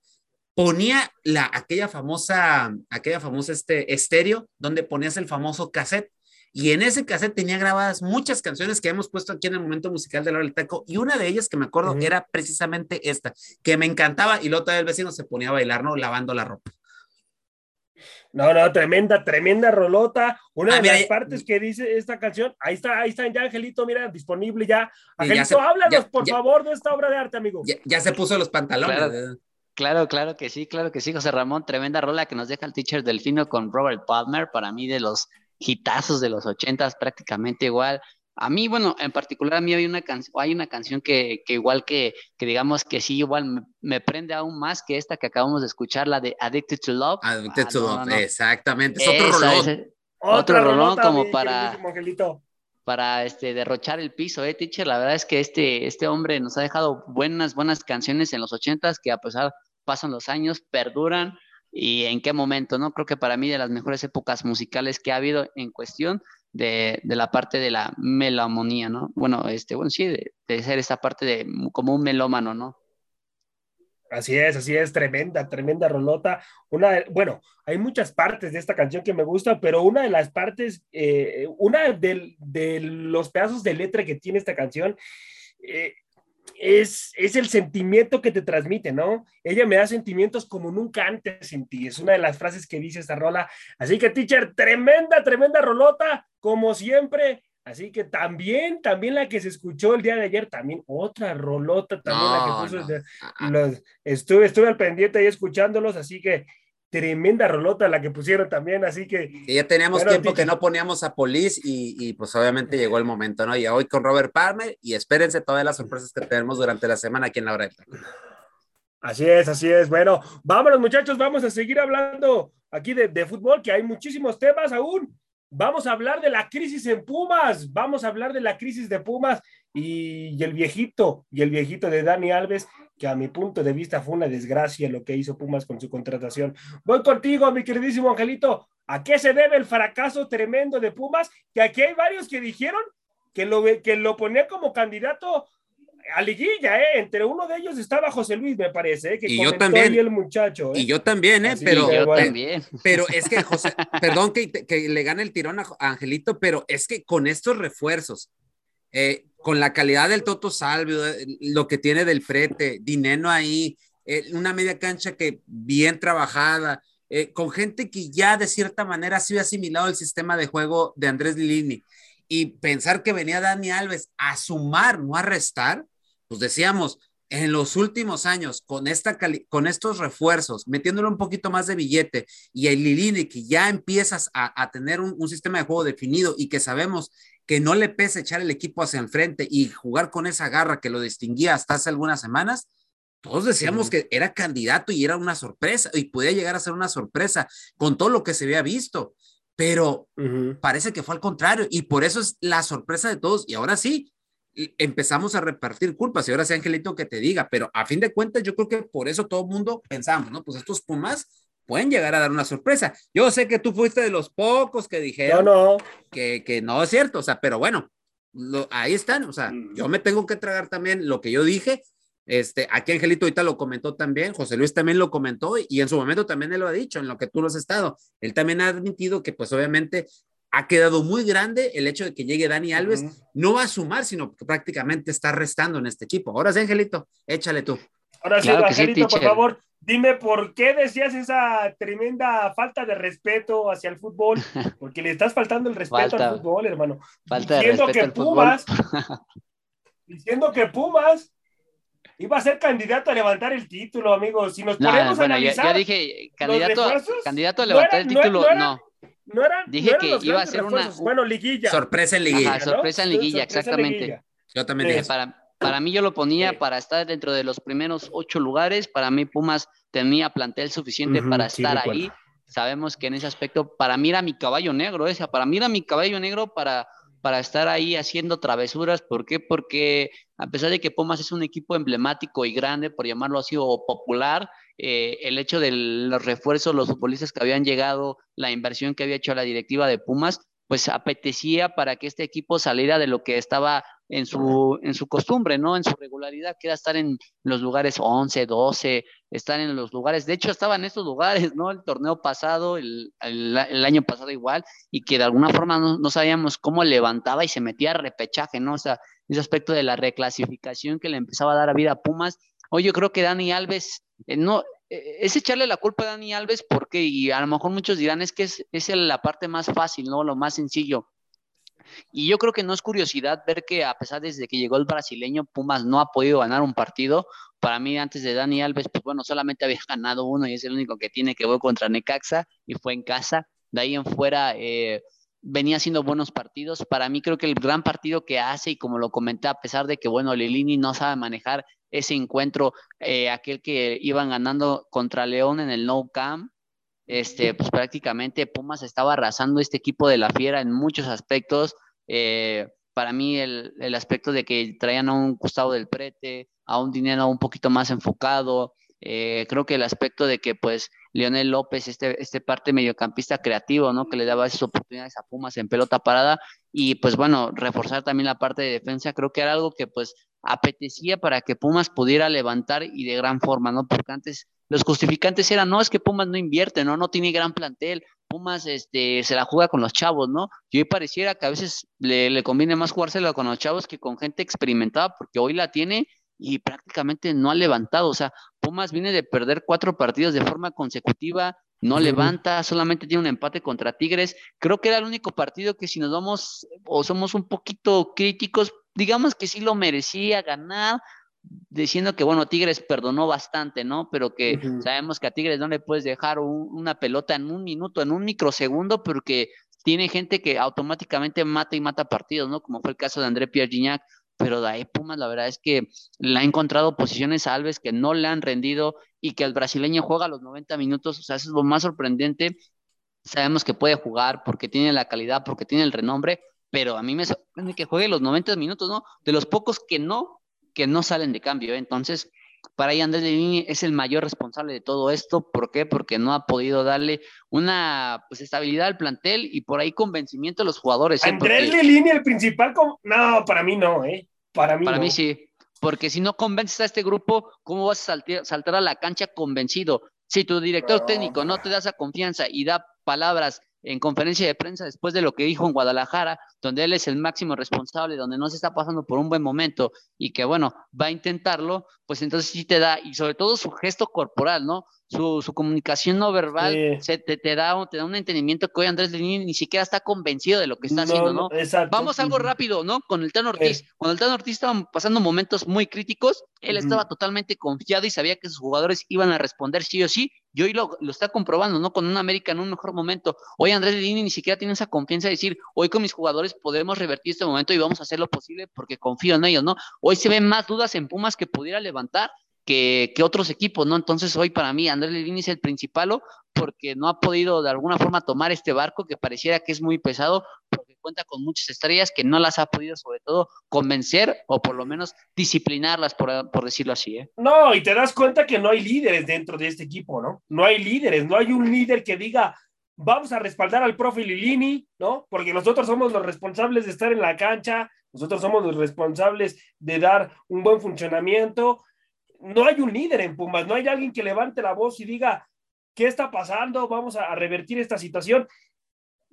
ponía la, aquella famosa, aquella famosa este, estéreo donde ponías el famoso cassette. Y en ese cassette tenía grabadas muchas canciones que hemos puesto aquí en el momento musical de la del taco. Y una de ellas que me acuerdo era precisamente esta, que me encantaba. Y luego el vecino se ponía a bailar, ¿no? Lavando la ropa. No, no, tremenda, tremenda rolota. Una ah, de las partes que dice esta canción, ahí está, ahí está ya, Angelito, mira, disponible ya. Angelito, háblanos, por favor, de esta obra de arte, amigo. Ya, se puso los pantalones. Claro, claro que sí, claro que sí, José Ramón. Tremenda rola que nos deja el teacher Delfino con Robert Palmer. Para mí, de los hitazos de los ochentas, prácticamente igual. A mí, bueno, en particular a mí hay una, canción, hay una canción que, igual que, que, digamos que sí, igual me, prende aún más que esta que acabamos de escuchar, la de Addicted to Love. Addicted ah, to Love, exactamente. Es otro rolón. otro rolón como para para este, derrochar el piso, ¿eh, teacher? La verdad es que este, este hombre nos ha dejado buenas, buenas canciones en los ochentas que a pesar pasan los años, perduran y en qué momento, ¿no? Creo que para mí de las mejores épocas musicales que ha habido en cuestión de, la parte de la melomonía, ¿no? Bueno, este, bueno, sí, de, ser esa parte de como un melómano, ¿no? Así es, así es, tremenda, tremenda rolota. Una, bueno, hay muchas partes de esta canción que me gusta, pero una de las partes, eh, una de, los pedazos de letra que tiene esta canción, eh, es, es el sentimiento que te transmite, ¿no? Ella me da sentimientos como nunca antes sentí. Es una de las frases que dice esta rola. Así que, teacher, tremenda, tremenda rolota, como siempre. Así que también, también la que se escuchó el día de ayer, también otra rolota, también la que puso. Ah, ah. estuve, estuve al pendiente ahí escuchándolos, así que tremenda rolota la que pusieron también, así que... ya teníamos tiempo que no poníamos a Police y, pues obviamente llegó el momento, ¿no? Y hoy con Robert Palmer y espérense todas las sorpresas que tenemos durante la semana aquí en la hora Así es, así es. Bueno, vámonos muchachos, vamos a seguir hablando aquí de, de fútbol, que hay muchísimos temas aún. Vamos a hablar de la crisis en Pumas, vamos a hablar de la crisis de Pumas y, el viejito, y el viejito de Dani Alves, que a mi punto de vista fue una desgracia lo que hizo Pumas con su contratación. Voy contigo, mi queridísimo Angelito. ¿A qué se debe el fracaso tremendo de Pumas? Que aquí hay varios que dijeron que lo, que lo ponía como candidato a liguilla, ¿eh? Entre uno de ellos estaba José Luis, me parece, ¿eh? que y yo también. el muchacho. ¿eh? Y yo también, ¿eh? pero, pero es que José, perdón que, que, le gane el tirón a Angelito, pero es que con estos refuerzos, eh, con la calidad del Toto Salvio, eh, lo que tiene del frete, Dineno ahí, una media cancha que bien trabajada, con gente que ya de cierta manera se había asimilado el sistema de juego de Andrés Lilini. Y pensar que venía Dani Alves a sumar, no a restar, pues decíamos, en los últimos años, con, esta con estos refuerzos, metiéndole un poquito más de billete y el Lilini, que ya empiezas a, tener un, sistema de juego definido y que sabemos que no le pesa echar el equipo hacia el frente y jugar con esa garra que lo distinguía hasta hace algunas semanas, todos decíamos que era candidato y era una sorpresa y podía llegar a ser una sorpresa con todo lo que se había visto, pero parece que fue al contrario y por eso es la sorpresa de todos y ahora sí, empezamos a repartir culpas y ahora sí Angelito que te diga, pero a fin de cuentas yo creo que por eso todo el mundo pensamos, ¿no? Pues estos Pumas pueden llegar a dar una sorpresa. Yo sé que tú fuiste de los pocos que dijeron no, Que, que no es cierto, o sea, pero bueno, ahí están, o sea, yo me tengo que tragar también lo que yo dije. Este, aquí Angelito ahorita lo comentó también, José Luis también lo comentó y en su momento también él lo ha dicho, en lo que tú lo has estado. Él también ha admitido que pues obviamente ha quedado muy grande el hecho de que llegue Dani Alves. No va a sumar, sino que prácticamente está restando en este equipo. Ahora sí, Angelito, échale tú. Ahora sí, Angelito, por favor, dime por qué decías esa tremenda falta de respeto hacia el fútbol, porque le estás faltando el respeto al fútbol, hermano. Falta diciendo que Pumas, diciendo que Pumas iba a ser candidato a levantar el título, amigos. Si nos ponemos a analizar. Ya, dije, candidato, candidato a levantar el título, no no era, Dije que iba a ser una bueno, liguilla. Sorpresa en liguilla. sorpresa en liguilla, exactamente. Yo también dije. Para, para mí yo lo ponía para estar dentro de los primeros ocho lugares. Para mí Pumas tenía plantel suficiente para estar ahí. Sabemos que en ese aspecto, para mí era mi caballo negro, esa, para mí era mi caballo negro para, para estar ahí haciendo travesuras. ¿Por qué? Porque a pesar de que Pumas es un equipo emblemático y grande, por llamarlo así, o popular, eh, el hecho de los refuerzos, los futbolistas que habían llegado, la inversión que había hecho la directiva de Pumas, pues apetecía para que este equipo saliera de lo que estaba en su, en su costumbre, ¿no? En su regularidad, que era estar en los lugares 11, 12, estar en los lugares, de hecho estaba en estos lugares, ¿no? El torneo pasado, el, año pasado igual, y que de alguna forma no, no, sabíamos cómo levantaba y se metía a repechaje, ¿no? O sea, ese aspecto de la reclasificación que le empezaba a dar a vida a Pumas. Hoy yo creo que Dani Alves eh, no, eh, es echarle la culpa a Dani Alves porque, y a lo mejor muchos dirán, es que es, es la parte más fácil, ¿no? Lo más sencillo. Y yo creo que no es curiosidad ver que a pesar desde que llegó el brasileño, Pumas no ha podido ganar un partido. Para mí, antes de Dani Alves, pues bueno, solamente había ganado uno y es el único que tiene que ver contra Necaxa y fue en casa. De ahí en fuera, eh, venía haciendo buenos partidos. Para mí creo que el gran partido que hace, y como lo comenté, a pesar de que, bueno, Lilini no sabe manejar ese encuentro, eh, aquel que iban ganando contra León en el No Camp, este, pues prácticamente Pumas estaba arrasando este equipo de la Fiera en muchos aspectos. Eh, para mí el, el, aspecto de que traían a un Gustavo del Prete, a un dinero un poquito más enfocado, eh, creo que el aspecto de que pues Lionel López, este, este parte mediocampista creativo, ¿no? Que le daba esas oportunidades a Pumas en pelota parada y pues bueno, reforzar también la parte de defensa, creo que era algo que pues apetecía para que Pumas pudiera levantar y de gran forma, ¿no? Porque antes los justificantes eran, no, es que Pumas no invierte, ¿no? No tiene gran plantel, Pumas este, se la juega con los chavos, ¿no? Y hoy pareciera que a veces le, le conviene más jugárselo con los chavos que con gente experimentada, porque hoy la tiene y prácticamente no ha levantado. O sea, Pumas viene de perder cuatro partidos de forma consecutiva, no levanta, solamente tiene un empate contra Tigres. Creo que era el único partido que si nos vamos o somos un poquito críticos, digamos que sí lo merecía ganar, diciendo que, bueno, Tigres perdonó bastante, ¿no? Pero que sabemos que a Tigres no le puedes dejar una pelota en un minuto, en un microsegundo, porque tiene gente que automáticamente mata y mata partidos, ¿no? Como fue el caso de André Pierre Gignac, pero de ahí Pumas la verdad es que le ha encontrado posiciones a Alves que no le han rendido y que el brasileño juega a los 90 minutos, o sea, eso es lo más sorprendente. Sabemos que puede jugar porque tiene la calidad, porque tiene el renombre, pero a mí me sorprende que juegue los 90 minutos, ¿no? De los pocos que no, que no salen de cambio, ¿eh? Entonces, para ahí Andrés Lini es el mayor responsable de todo esto. ¿Por qué? Porque no ha podido darle una pues, estabilidad al plantel y por ahí convencimiento a los jugadores. ¿eh? Andrés Lini, el principal. No, para mí no, ¿eh? Para mí Para mí sí. Porque si no convences a este grupo, ¿cómo vas a saltar, a la cancha convencido? Si tu director técnico no te da esa confianza y da palabras en conferencia de prensa después de lo que dijo en Guadalajara, donde él es el máximo responsable, donde no se está pasando por un buen momento y que bueno, va a intentarlo, pues entonces sí te da, y sobre todo su gesto corporal, ¿no? su, su comunicación no verbal se, te, te, da, te da un entendimiento que hoy Andrés Lenín ni siquiera está convencido de lo que está haciendo, ¿no? Vamos algo rápido, ¿no? Con el Tano Ortiz. Cuando el Tano Ortiz estaba pasando momentos muy críticos, él estaba totalmente confiado y sabía que sus jugadores iban a responder sí o sí, y hoy lo, lo está comprobando, ¿no? Con un América en un mejor momento. Hoy Andrés Lenín ni siquiera tiene esa confianza de decir, hoy con mis jugadores podemos revertir este momento y vamos a hacer lo posible porque confío en ellos, ¿no? Hoy se ven más dudas en Pumas que pudiera levantar que, otros equipos, ¿no? Entonces hoy para mí Andrés Levine es el principal porque no ha podido de alguna forma tomar este barco que pareciera que es muy pesado porque cuenta con muchas estrellas que no las ha podido sobre todo convencer o por lo menos disciplinarlas, por, decirlo así. ¿eh? No, y te das cuenta que no hay líderes dentro de este equipo, ¿no? No hay líderes, no hay un líder que diga, vamos a respaldar al profe Lilini, ¿no? Porque nosotros somos los responsables de estar en la cancha, nosotros somos los responsables de dar un buen funcionamiento no hay un líder en Pumas, no hay alguien que levante la voz y diga, ¿qué está pasando? Vamos a, revertir esta situación.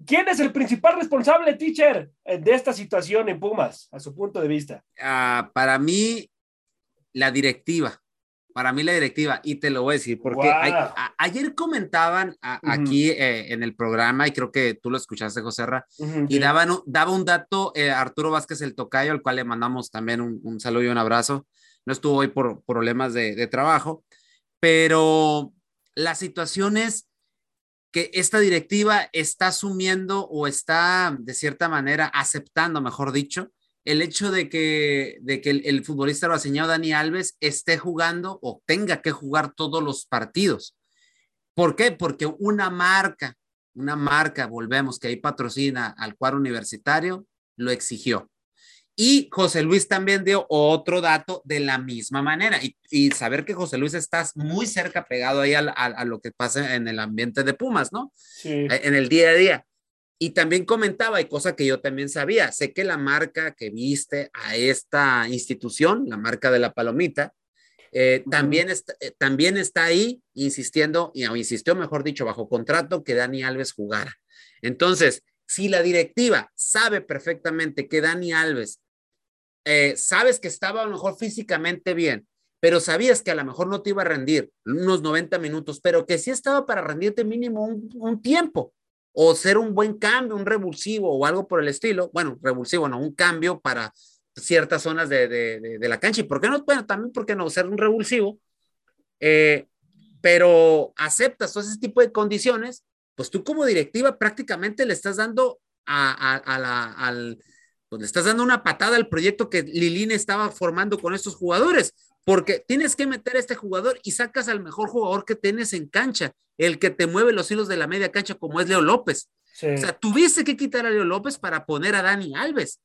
¿Quién es el principal responsable, teacher, de esta situación en Pumas, a su punto de vista? Ah, para mí, la directiva. Para mí, la directiva. Y te lo voy a decir, porque ayer comentaban aquí eh, en el programa, y creo que tú lo escuchaste, José Ra, y daban, daba un dato eh, Arturo Vázquez, el tocayo, al cual le mandamos también un, un saludo y un abrazo. No estuvo hoy por problemas de, trabajo, pero la situación es que esta directiva está asumiendo o está de cierta manera aceptando, mejor dicho, el hecho de que, de que el, futbolista brasileño Dani Alves esté jugando o tenga que jugar todos los partidos. ¿Por qué? Porque una marca, una marca, volvemos, que ahí patrocina al cuadro universitario, lo exigió. Y José Luis también dio otro dato de la misma manera. Y, saber que José Luis está muy cerca pegado ahí a, lo que pasa en el ambiente de Pumas, ¿no? Sí. En el día a día. Y también comentaba, y cosa que yo también sabía, sé que la marca que viste a esta institución, la marca de la palomita, eh, también, está, eh, también está ahí insistiendo, y insistió, mejor dicho, bajo contrato que Dani Alves jugara. Entonces, si la directiva sabe perfectamente que Dani Alves eh, sabes que estaba a lo mejor físicamente bien, pero sabías que a lo mejor no te iba a rendir unos 90 minutos, pero que sí estaba para rendirte mínimo un, tiempo o ser un buen cambio, un revulsivo o algo por el estilo. Bueno, revulsivo, no, un cambio para ciertas zonas de, de, la cancha. ¿Y por qué no? Bueno, también, ¿por qué no? Ser un revulsivo. Eh, pero aceptas todo ese tipo de condiciones, pues tú como directiva prácticamente le estás dando a, a la, al, pues le estás dando una patada al proyecto que Lilín estaba formando con estos jugadores, porque tienes que meter a este jugador y sacas al mejor jugador que tienes en cancha, el que te mueve los hilos de la media cancha como es Leo López. O sea, tuviste que quitar a Leo López para poner a Dani Alves.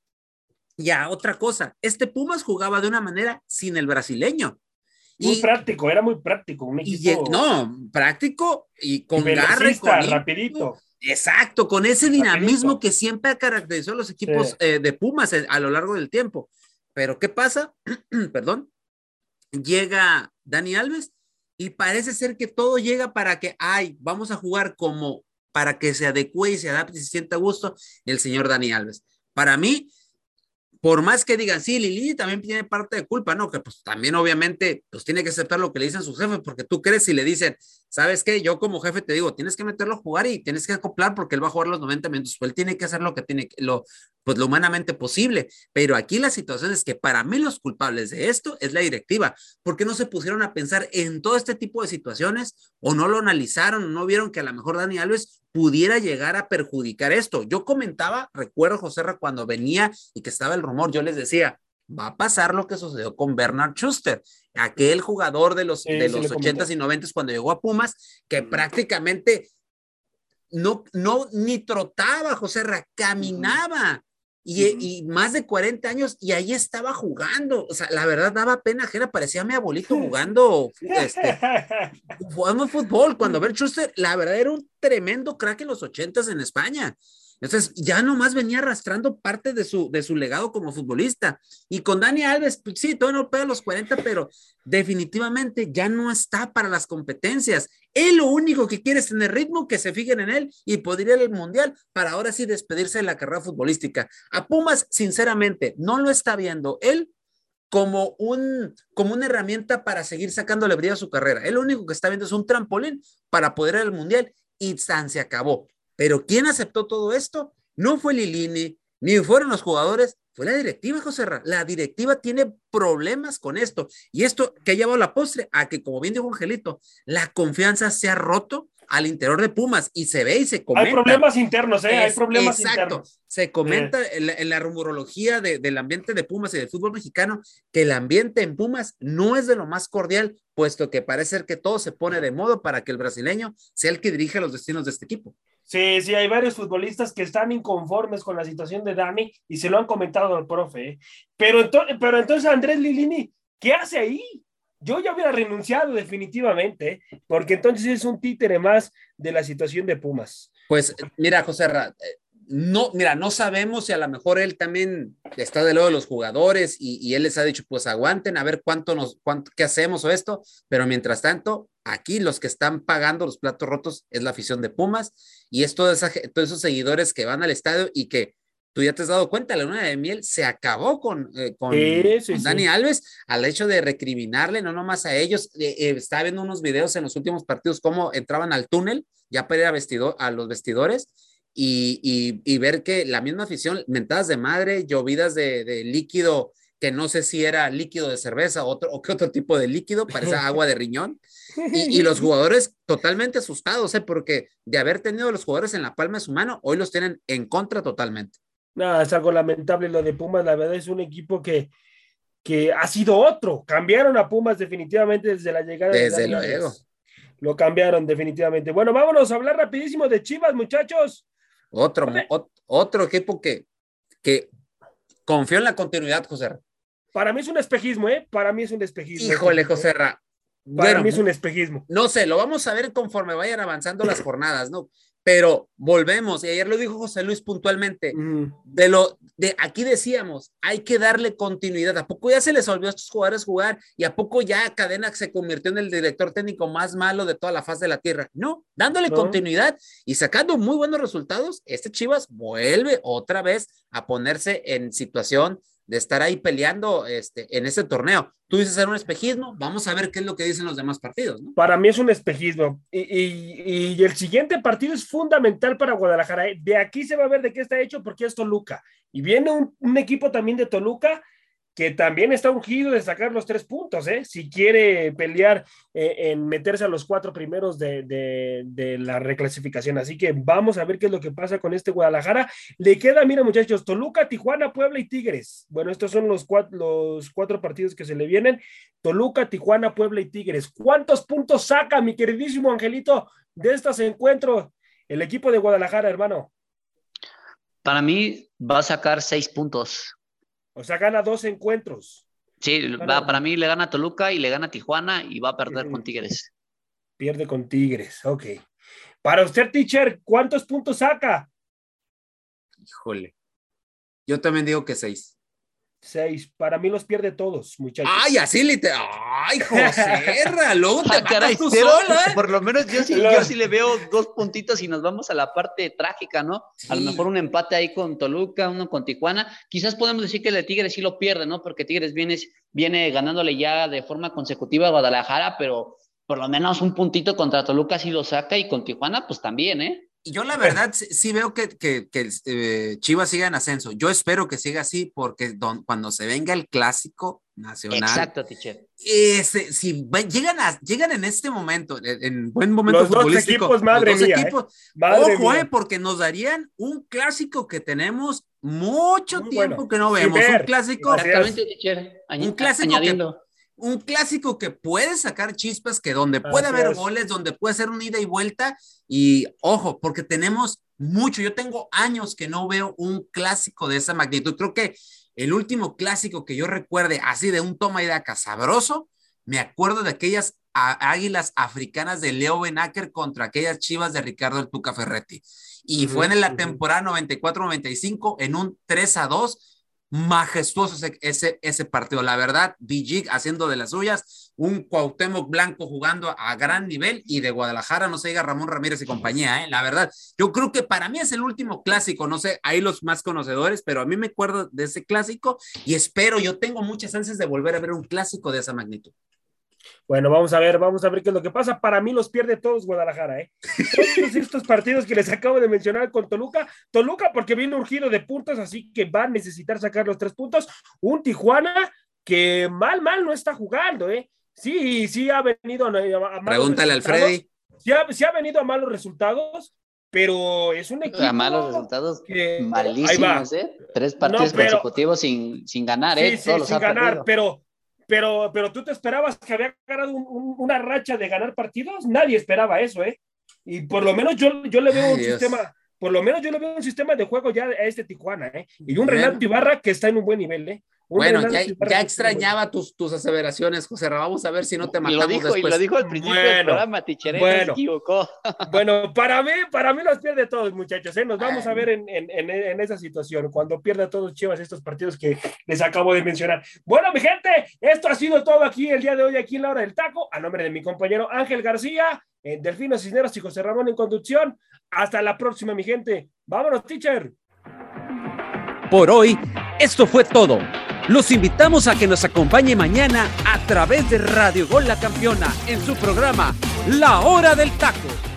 Ya, otra cosa, este Pumas jugaba de una manera sin el brasileño. Muy práctico, era muy práctico. no, práctico y con garra. rapidito. Exacto, con ese dinamismo que siempre ha caracterizado a los equipos eh, de Pumas eh, a lo largo del tiempo. Pero ¿qué pasa? Perdón. Llega Dani Alves y parece ser que todo llega para que, ay, vamos a jugar como para que se adecue y se adapte y se sienta a gusto el señor Dani Alves. Para mí, por más que digan, sí, Lili también tiene parte de culpa, ¿no? Que pues también obviamente pues tiene que aceptar lo que le dicen sus jefes, porque tú crees si le dicen, ¿sabes qué? Yo como jefe te digo, tienes que meterlo a jugar y tienes que acoplar porque él va a jugar los 90 minutos, pues él tiene que hacer lo que tiene, lo, pues lo humanamente posible. Pero aquí la situación es que para mí los culpables de esto es la directiva, porque no se pusieron a pensar en todo este tipo de situaciones o no lo analizaron no vieron que a lo mejor Dani Alves pudiera llegar a perjudicar esto. Yo comentaba, recuerdo José cuando venía y que estaba el rumor, yo les decía, va a pasar lo que sucedió con Bernard Schuster, aquel jugador de los, de los 80s y 90s cuando llegó a Pumas, que prácticamente no, no ni trotaba, José Ra, caminaba. Y, más de 40 años y ahí estaba jugando. O sea, la verdad daba pena ajena, parecía mi abuelito jugando, este, jugando fútbol. Cuando ver Schuster, la verdad era un tremendo crack en los 80 en España. Entonces, ya nomás venía arrastrando parte de su, de su legado como futbolista. Y con Dani Alves, pues, sí, todavía no pega los 40, pero definitivamente ya no está para las competencias. Él lo único que quiere es tener ritmo, que se fijen en él y podría ir al Mundial para ahora sí despedirse de la carrera futbolística. A Pumas, sinceramente, no lo está viendo él como, un, como una herramienta para seguir sacándole brillo a su carrera. Él lo único que está viendo es un trampolín para poder ir al Mundial y se acabó. Pero ¿quién aceptó todo esto? No fue Lilini, ni fueron los jugadores, fue la directiva, José Ra. La directiva tiene problemas con esto. Y esto que ha llevado la postre a que, como bien dijo Angelito, la confianza se ha roto al interior de Pumas y se ve y se comenta. Hay problemas internos, ¿eh? Hay problemas exacto. Se comenta en, la, rumorología del ambiente de Pumas y del fútbol mexicano que el ambiente en Pumas no es de lo más cordial, puesto que parece ser que todo se pone de modo para que el brasileño sea el que dirija los destinos de este equipo. Sí, sí, hay varios futbolistas que están inconformes con la situación de Dani y se lo han comentado al profe. ¿eh? Pero, pero entonces Andrés Lilini, ¿qué hace ahí? Yo ya hubiera renunciado definitivamente, porque entonces es un títere más de la situación de Pumas. Pues mira, José, eh, no, mira, no sabemos si a lo mejor él también está de lado de los jugadores y, él les ha dicho, pues aguanten a ver cuánto nos, cuánto, qué hacemos o esto, pero mientras tanto, aquí los que están pagando los platos rotos es la afición de Pumas y es todos esos seguidores que van al estadio y que tú ya te has dado cuenta, la luna de miel se acabó con, eh, con, Dani Alves al hecho de recriminarle, no nomás a ellos. Eh, eh, estaba viendo unos videos en los últimos partidos, cómo entraban al túnel ya para ir a, vestido, a los vestidores y, y, ver que la misma afición, mentadas de madre, llovidas de, de, líquido, que no sé si era líquido de cerveza otro, o qué otro tipo de líquido, parece agua de riñón, y, y, los jugadores totalmente asustados, ¿eh? porque de haber tenido los jugadores en la palma de su mano, hoy los tienen en contra totalmente. Nada, es algo lamentable lo de Pumas. La verdad es un equipo que, que ha sido otro. Cambiaron a Pumas definitivamente desde la llegada desde de luego. Lo cambiaron definitivamente. Bueno, vámonos a hablar rapidísimo de Chivas, muchachos. Otro, otro equipo que, que confió en la continuidad, José. Para mí es un espejismo, ¿eh? Para mí es un espejismo. Híjole, José Ra. Para mí es un espejismo. No sé, lo vamos a ver conforme vayan avanzando las jornadas, ¿no? Pero volvemos, y ayer lo dijo José Luis puntualmente, de lo de aquí decíamos, hay que darle continuidad. ¿A poco ya se les olvidó a estos jugadores jugar? ¿Y a poco ya Cadena se convirtió en el director técnico más malo de toda la faz de la tierra? No, dándole continuidad y sacando muy buenos resultados, este Chivas vuelve otra vez a ponerse en situación de estar ahí peleando este, en ese torneo. Tú dices ser un espejismo, vamos a ver qué es lo que dicen los demás partidos. ¿no? Para mí es un espejismo y, y, el siguiente partido es fundamental para Guadalajara. De aquí se va a ver de qué está hecho porque es Toluca. Y viene un, un equipo también de Toluca que también está ungido de sacar los tres puntos, ¿eh? si quiere pelear eh, en meterse a los cuatro primeros de, de, la reclasificación. Así que vamos a ver qué es lo que pasa con este Guadalajara. Le queda, mira muchachos, Toluca, Tijuana, Puebla y Tigres. Bueno, estos son los cuatro, los cuatro partidos que se le vienen. Toluca, Tijuana, Puebla y Tigres. ¿Cuántos puntos saca, mi queridísimo Angelito, de estos encuentros el equipo de Guadalajara, hermano? Para mí va a sacar seis puntos. O sea, gana dos encuentros. Sí, va, para mí le gana Toluca y le gana Tijuana y va a perder con Tigres. Pierde con Tigres, ok. Para usted, teacher, ¿cuántos puntos saca? Híjole. Yo también digo que seis. Seis. Para mí los pierde todos, muchachos. Ay, así literal. Ay, José, luego te Ah, caray, tú cero. sola. ¿eh? Por lo menos yo sí, yo sí le veo dos puntitos y nos vamos a la parte trágica, ¿no? A lo mejor un empate ahí con Toluca, uno con Tijuana. Quizás podemos decir que el de Tigres sí lo pierde, ¿no? Porque Tigres viene, viene ganándole ya de forma consecutiva a Guadalajara, pero por lo menos un puntito contra Toluca sí lo saca y con Tijuana pues también, ¿eh? Y Yo la verdad sí, sí veo que, que, que, eh, Chivas siga en ascenso. Yo espero que siga así porque don- cuando se venga el clásico nacional, Exacto, teacher. ese, si llegan, a, llegan en este momento, en, en buen momento Los dos futbolístico, equipos, madre los dos mía, ¿eh? equipos, Madre ojo, mía. eh, porque nos darían un clásico que tenemos mucho Muy tiempo bueno. que no vemos. ver. Un clásico. Exactamente, teacher. Añ- Un clásico que- añadiendo. Un clásico que puede sacar chispas, que donde puede Así haber es. goles, donde puede ser un ida y vuelta. Y ojo, porque tenemos mucho. Yo tengo años que no veo un clásico de esa magnitud. Creo que el último clásico que yo recuerde así de un toma y daca sabroso, me acuerdo de aquellas águilas africanas de Leo Benaker contra aquellas chivas de Ricardo el Tuca Ferretti. Y fue en la Ujú. temporada 94-95 en un 3 a 2 majestuoso ese, ese, partido. La verdad, BG haciendo de las suyas, un Cuauhtémoc Blanco jugando a gran nivel y de Guadalajara, no se diga Ramón Ramírez y compañía, ¿eh? la verdad. Yo creo que para mí es el último clásico, no sé, ahí los más conocedores, pero a mí me acuerdo de ese clásico y espero, yo tengo muchas ansias de volver a ver un clásico de esa magnitud. Bueno, vamos a ver, vamos a ver qué es lo que pasa. Para mí los pierde todos Guadalajara, ¿eh? Todos estos partidos que les acabo de mencionar con Toluca, Toluca porque viene urgido de puntos, así que va a necesitar sacar los tres puntos. Un Tijuana que mal, mal no está jugando, ¿eh? Sí, sí ha venido a, a malos Pregúntale al resultados. Freddy. Sí ha, sí ha venido a malos resultados, pero es un equipo A malos resultados que malísimos, ¿eh? Tres partidos pero- consecutivos sin, sin ganar, Sí, ¿eh? sí, Todos los sin ha ganar, perdido. pero, pero, pero tú te esperabas que había ganado un- un- una racha de ganar partidos, nadie esperaba eso, ¿eh? Y por lo menos yo, yo le veo Ay, un Dios. sistema, por lo menos yo le veo un sistema de juego ya a este Tijuana, ¿eh? Y un Bueno. Renato Ibarra que está en un buen nivel, ¿eh? Un Bueno, ya, extrañaba tus, tus aseveraciones, José. Ra. Vamos a ver si no te Y matamos lo dijo, y después. lo dijo al principio Bueno, del programa, Tichere, no bueno. se equivocó. buen- Bueno, para mí, para mí los pierde todos, muchachos, ¿eh? Nos vamos a ver en, en, en, en esa situación, cuando pierda todos Chivas estos partidos que les acabo de mencionar. Bueno, mi gente, esto ha sido todo aquí el día de hoy, aquí en la hora del taco, a nombre de mi compañero Ángel García, eh, Delfino Cisneros y José Ramón en conducción. Hasta la próxima, mi gente. Vámonos, teacher. Por hoy, esto fue todo. Los invitamos a que nos acompañe mañana a través de Radio Gol La Campeona en su programa La Hora del Taco.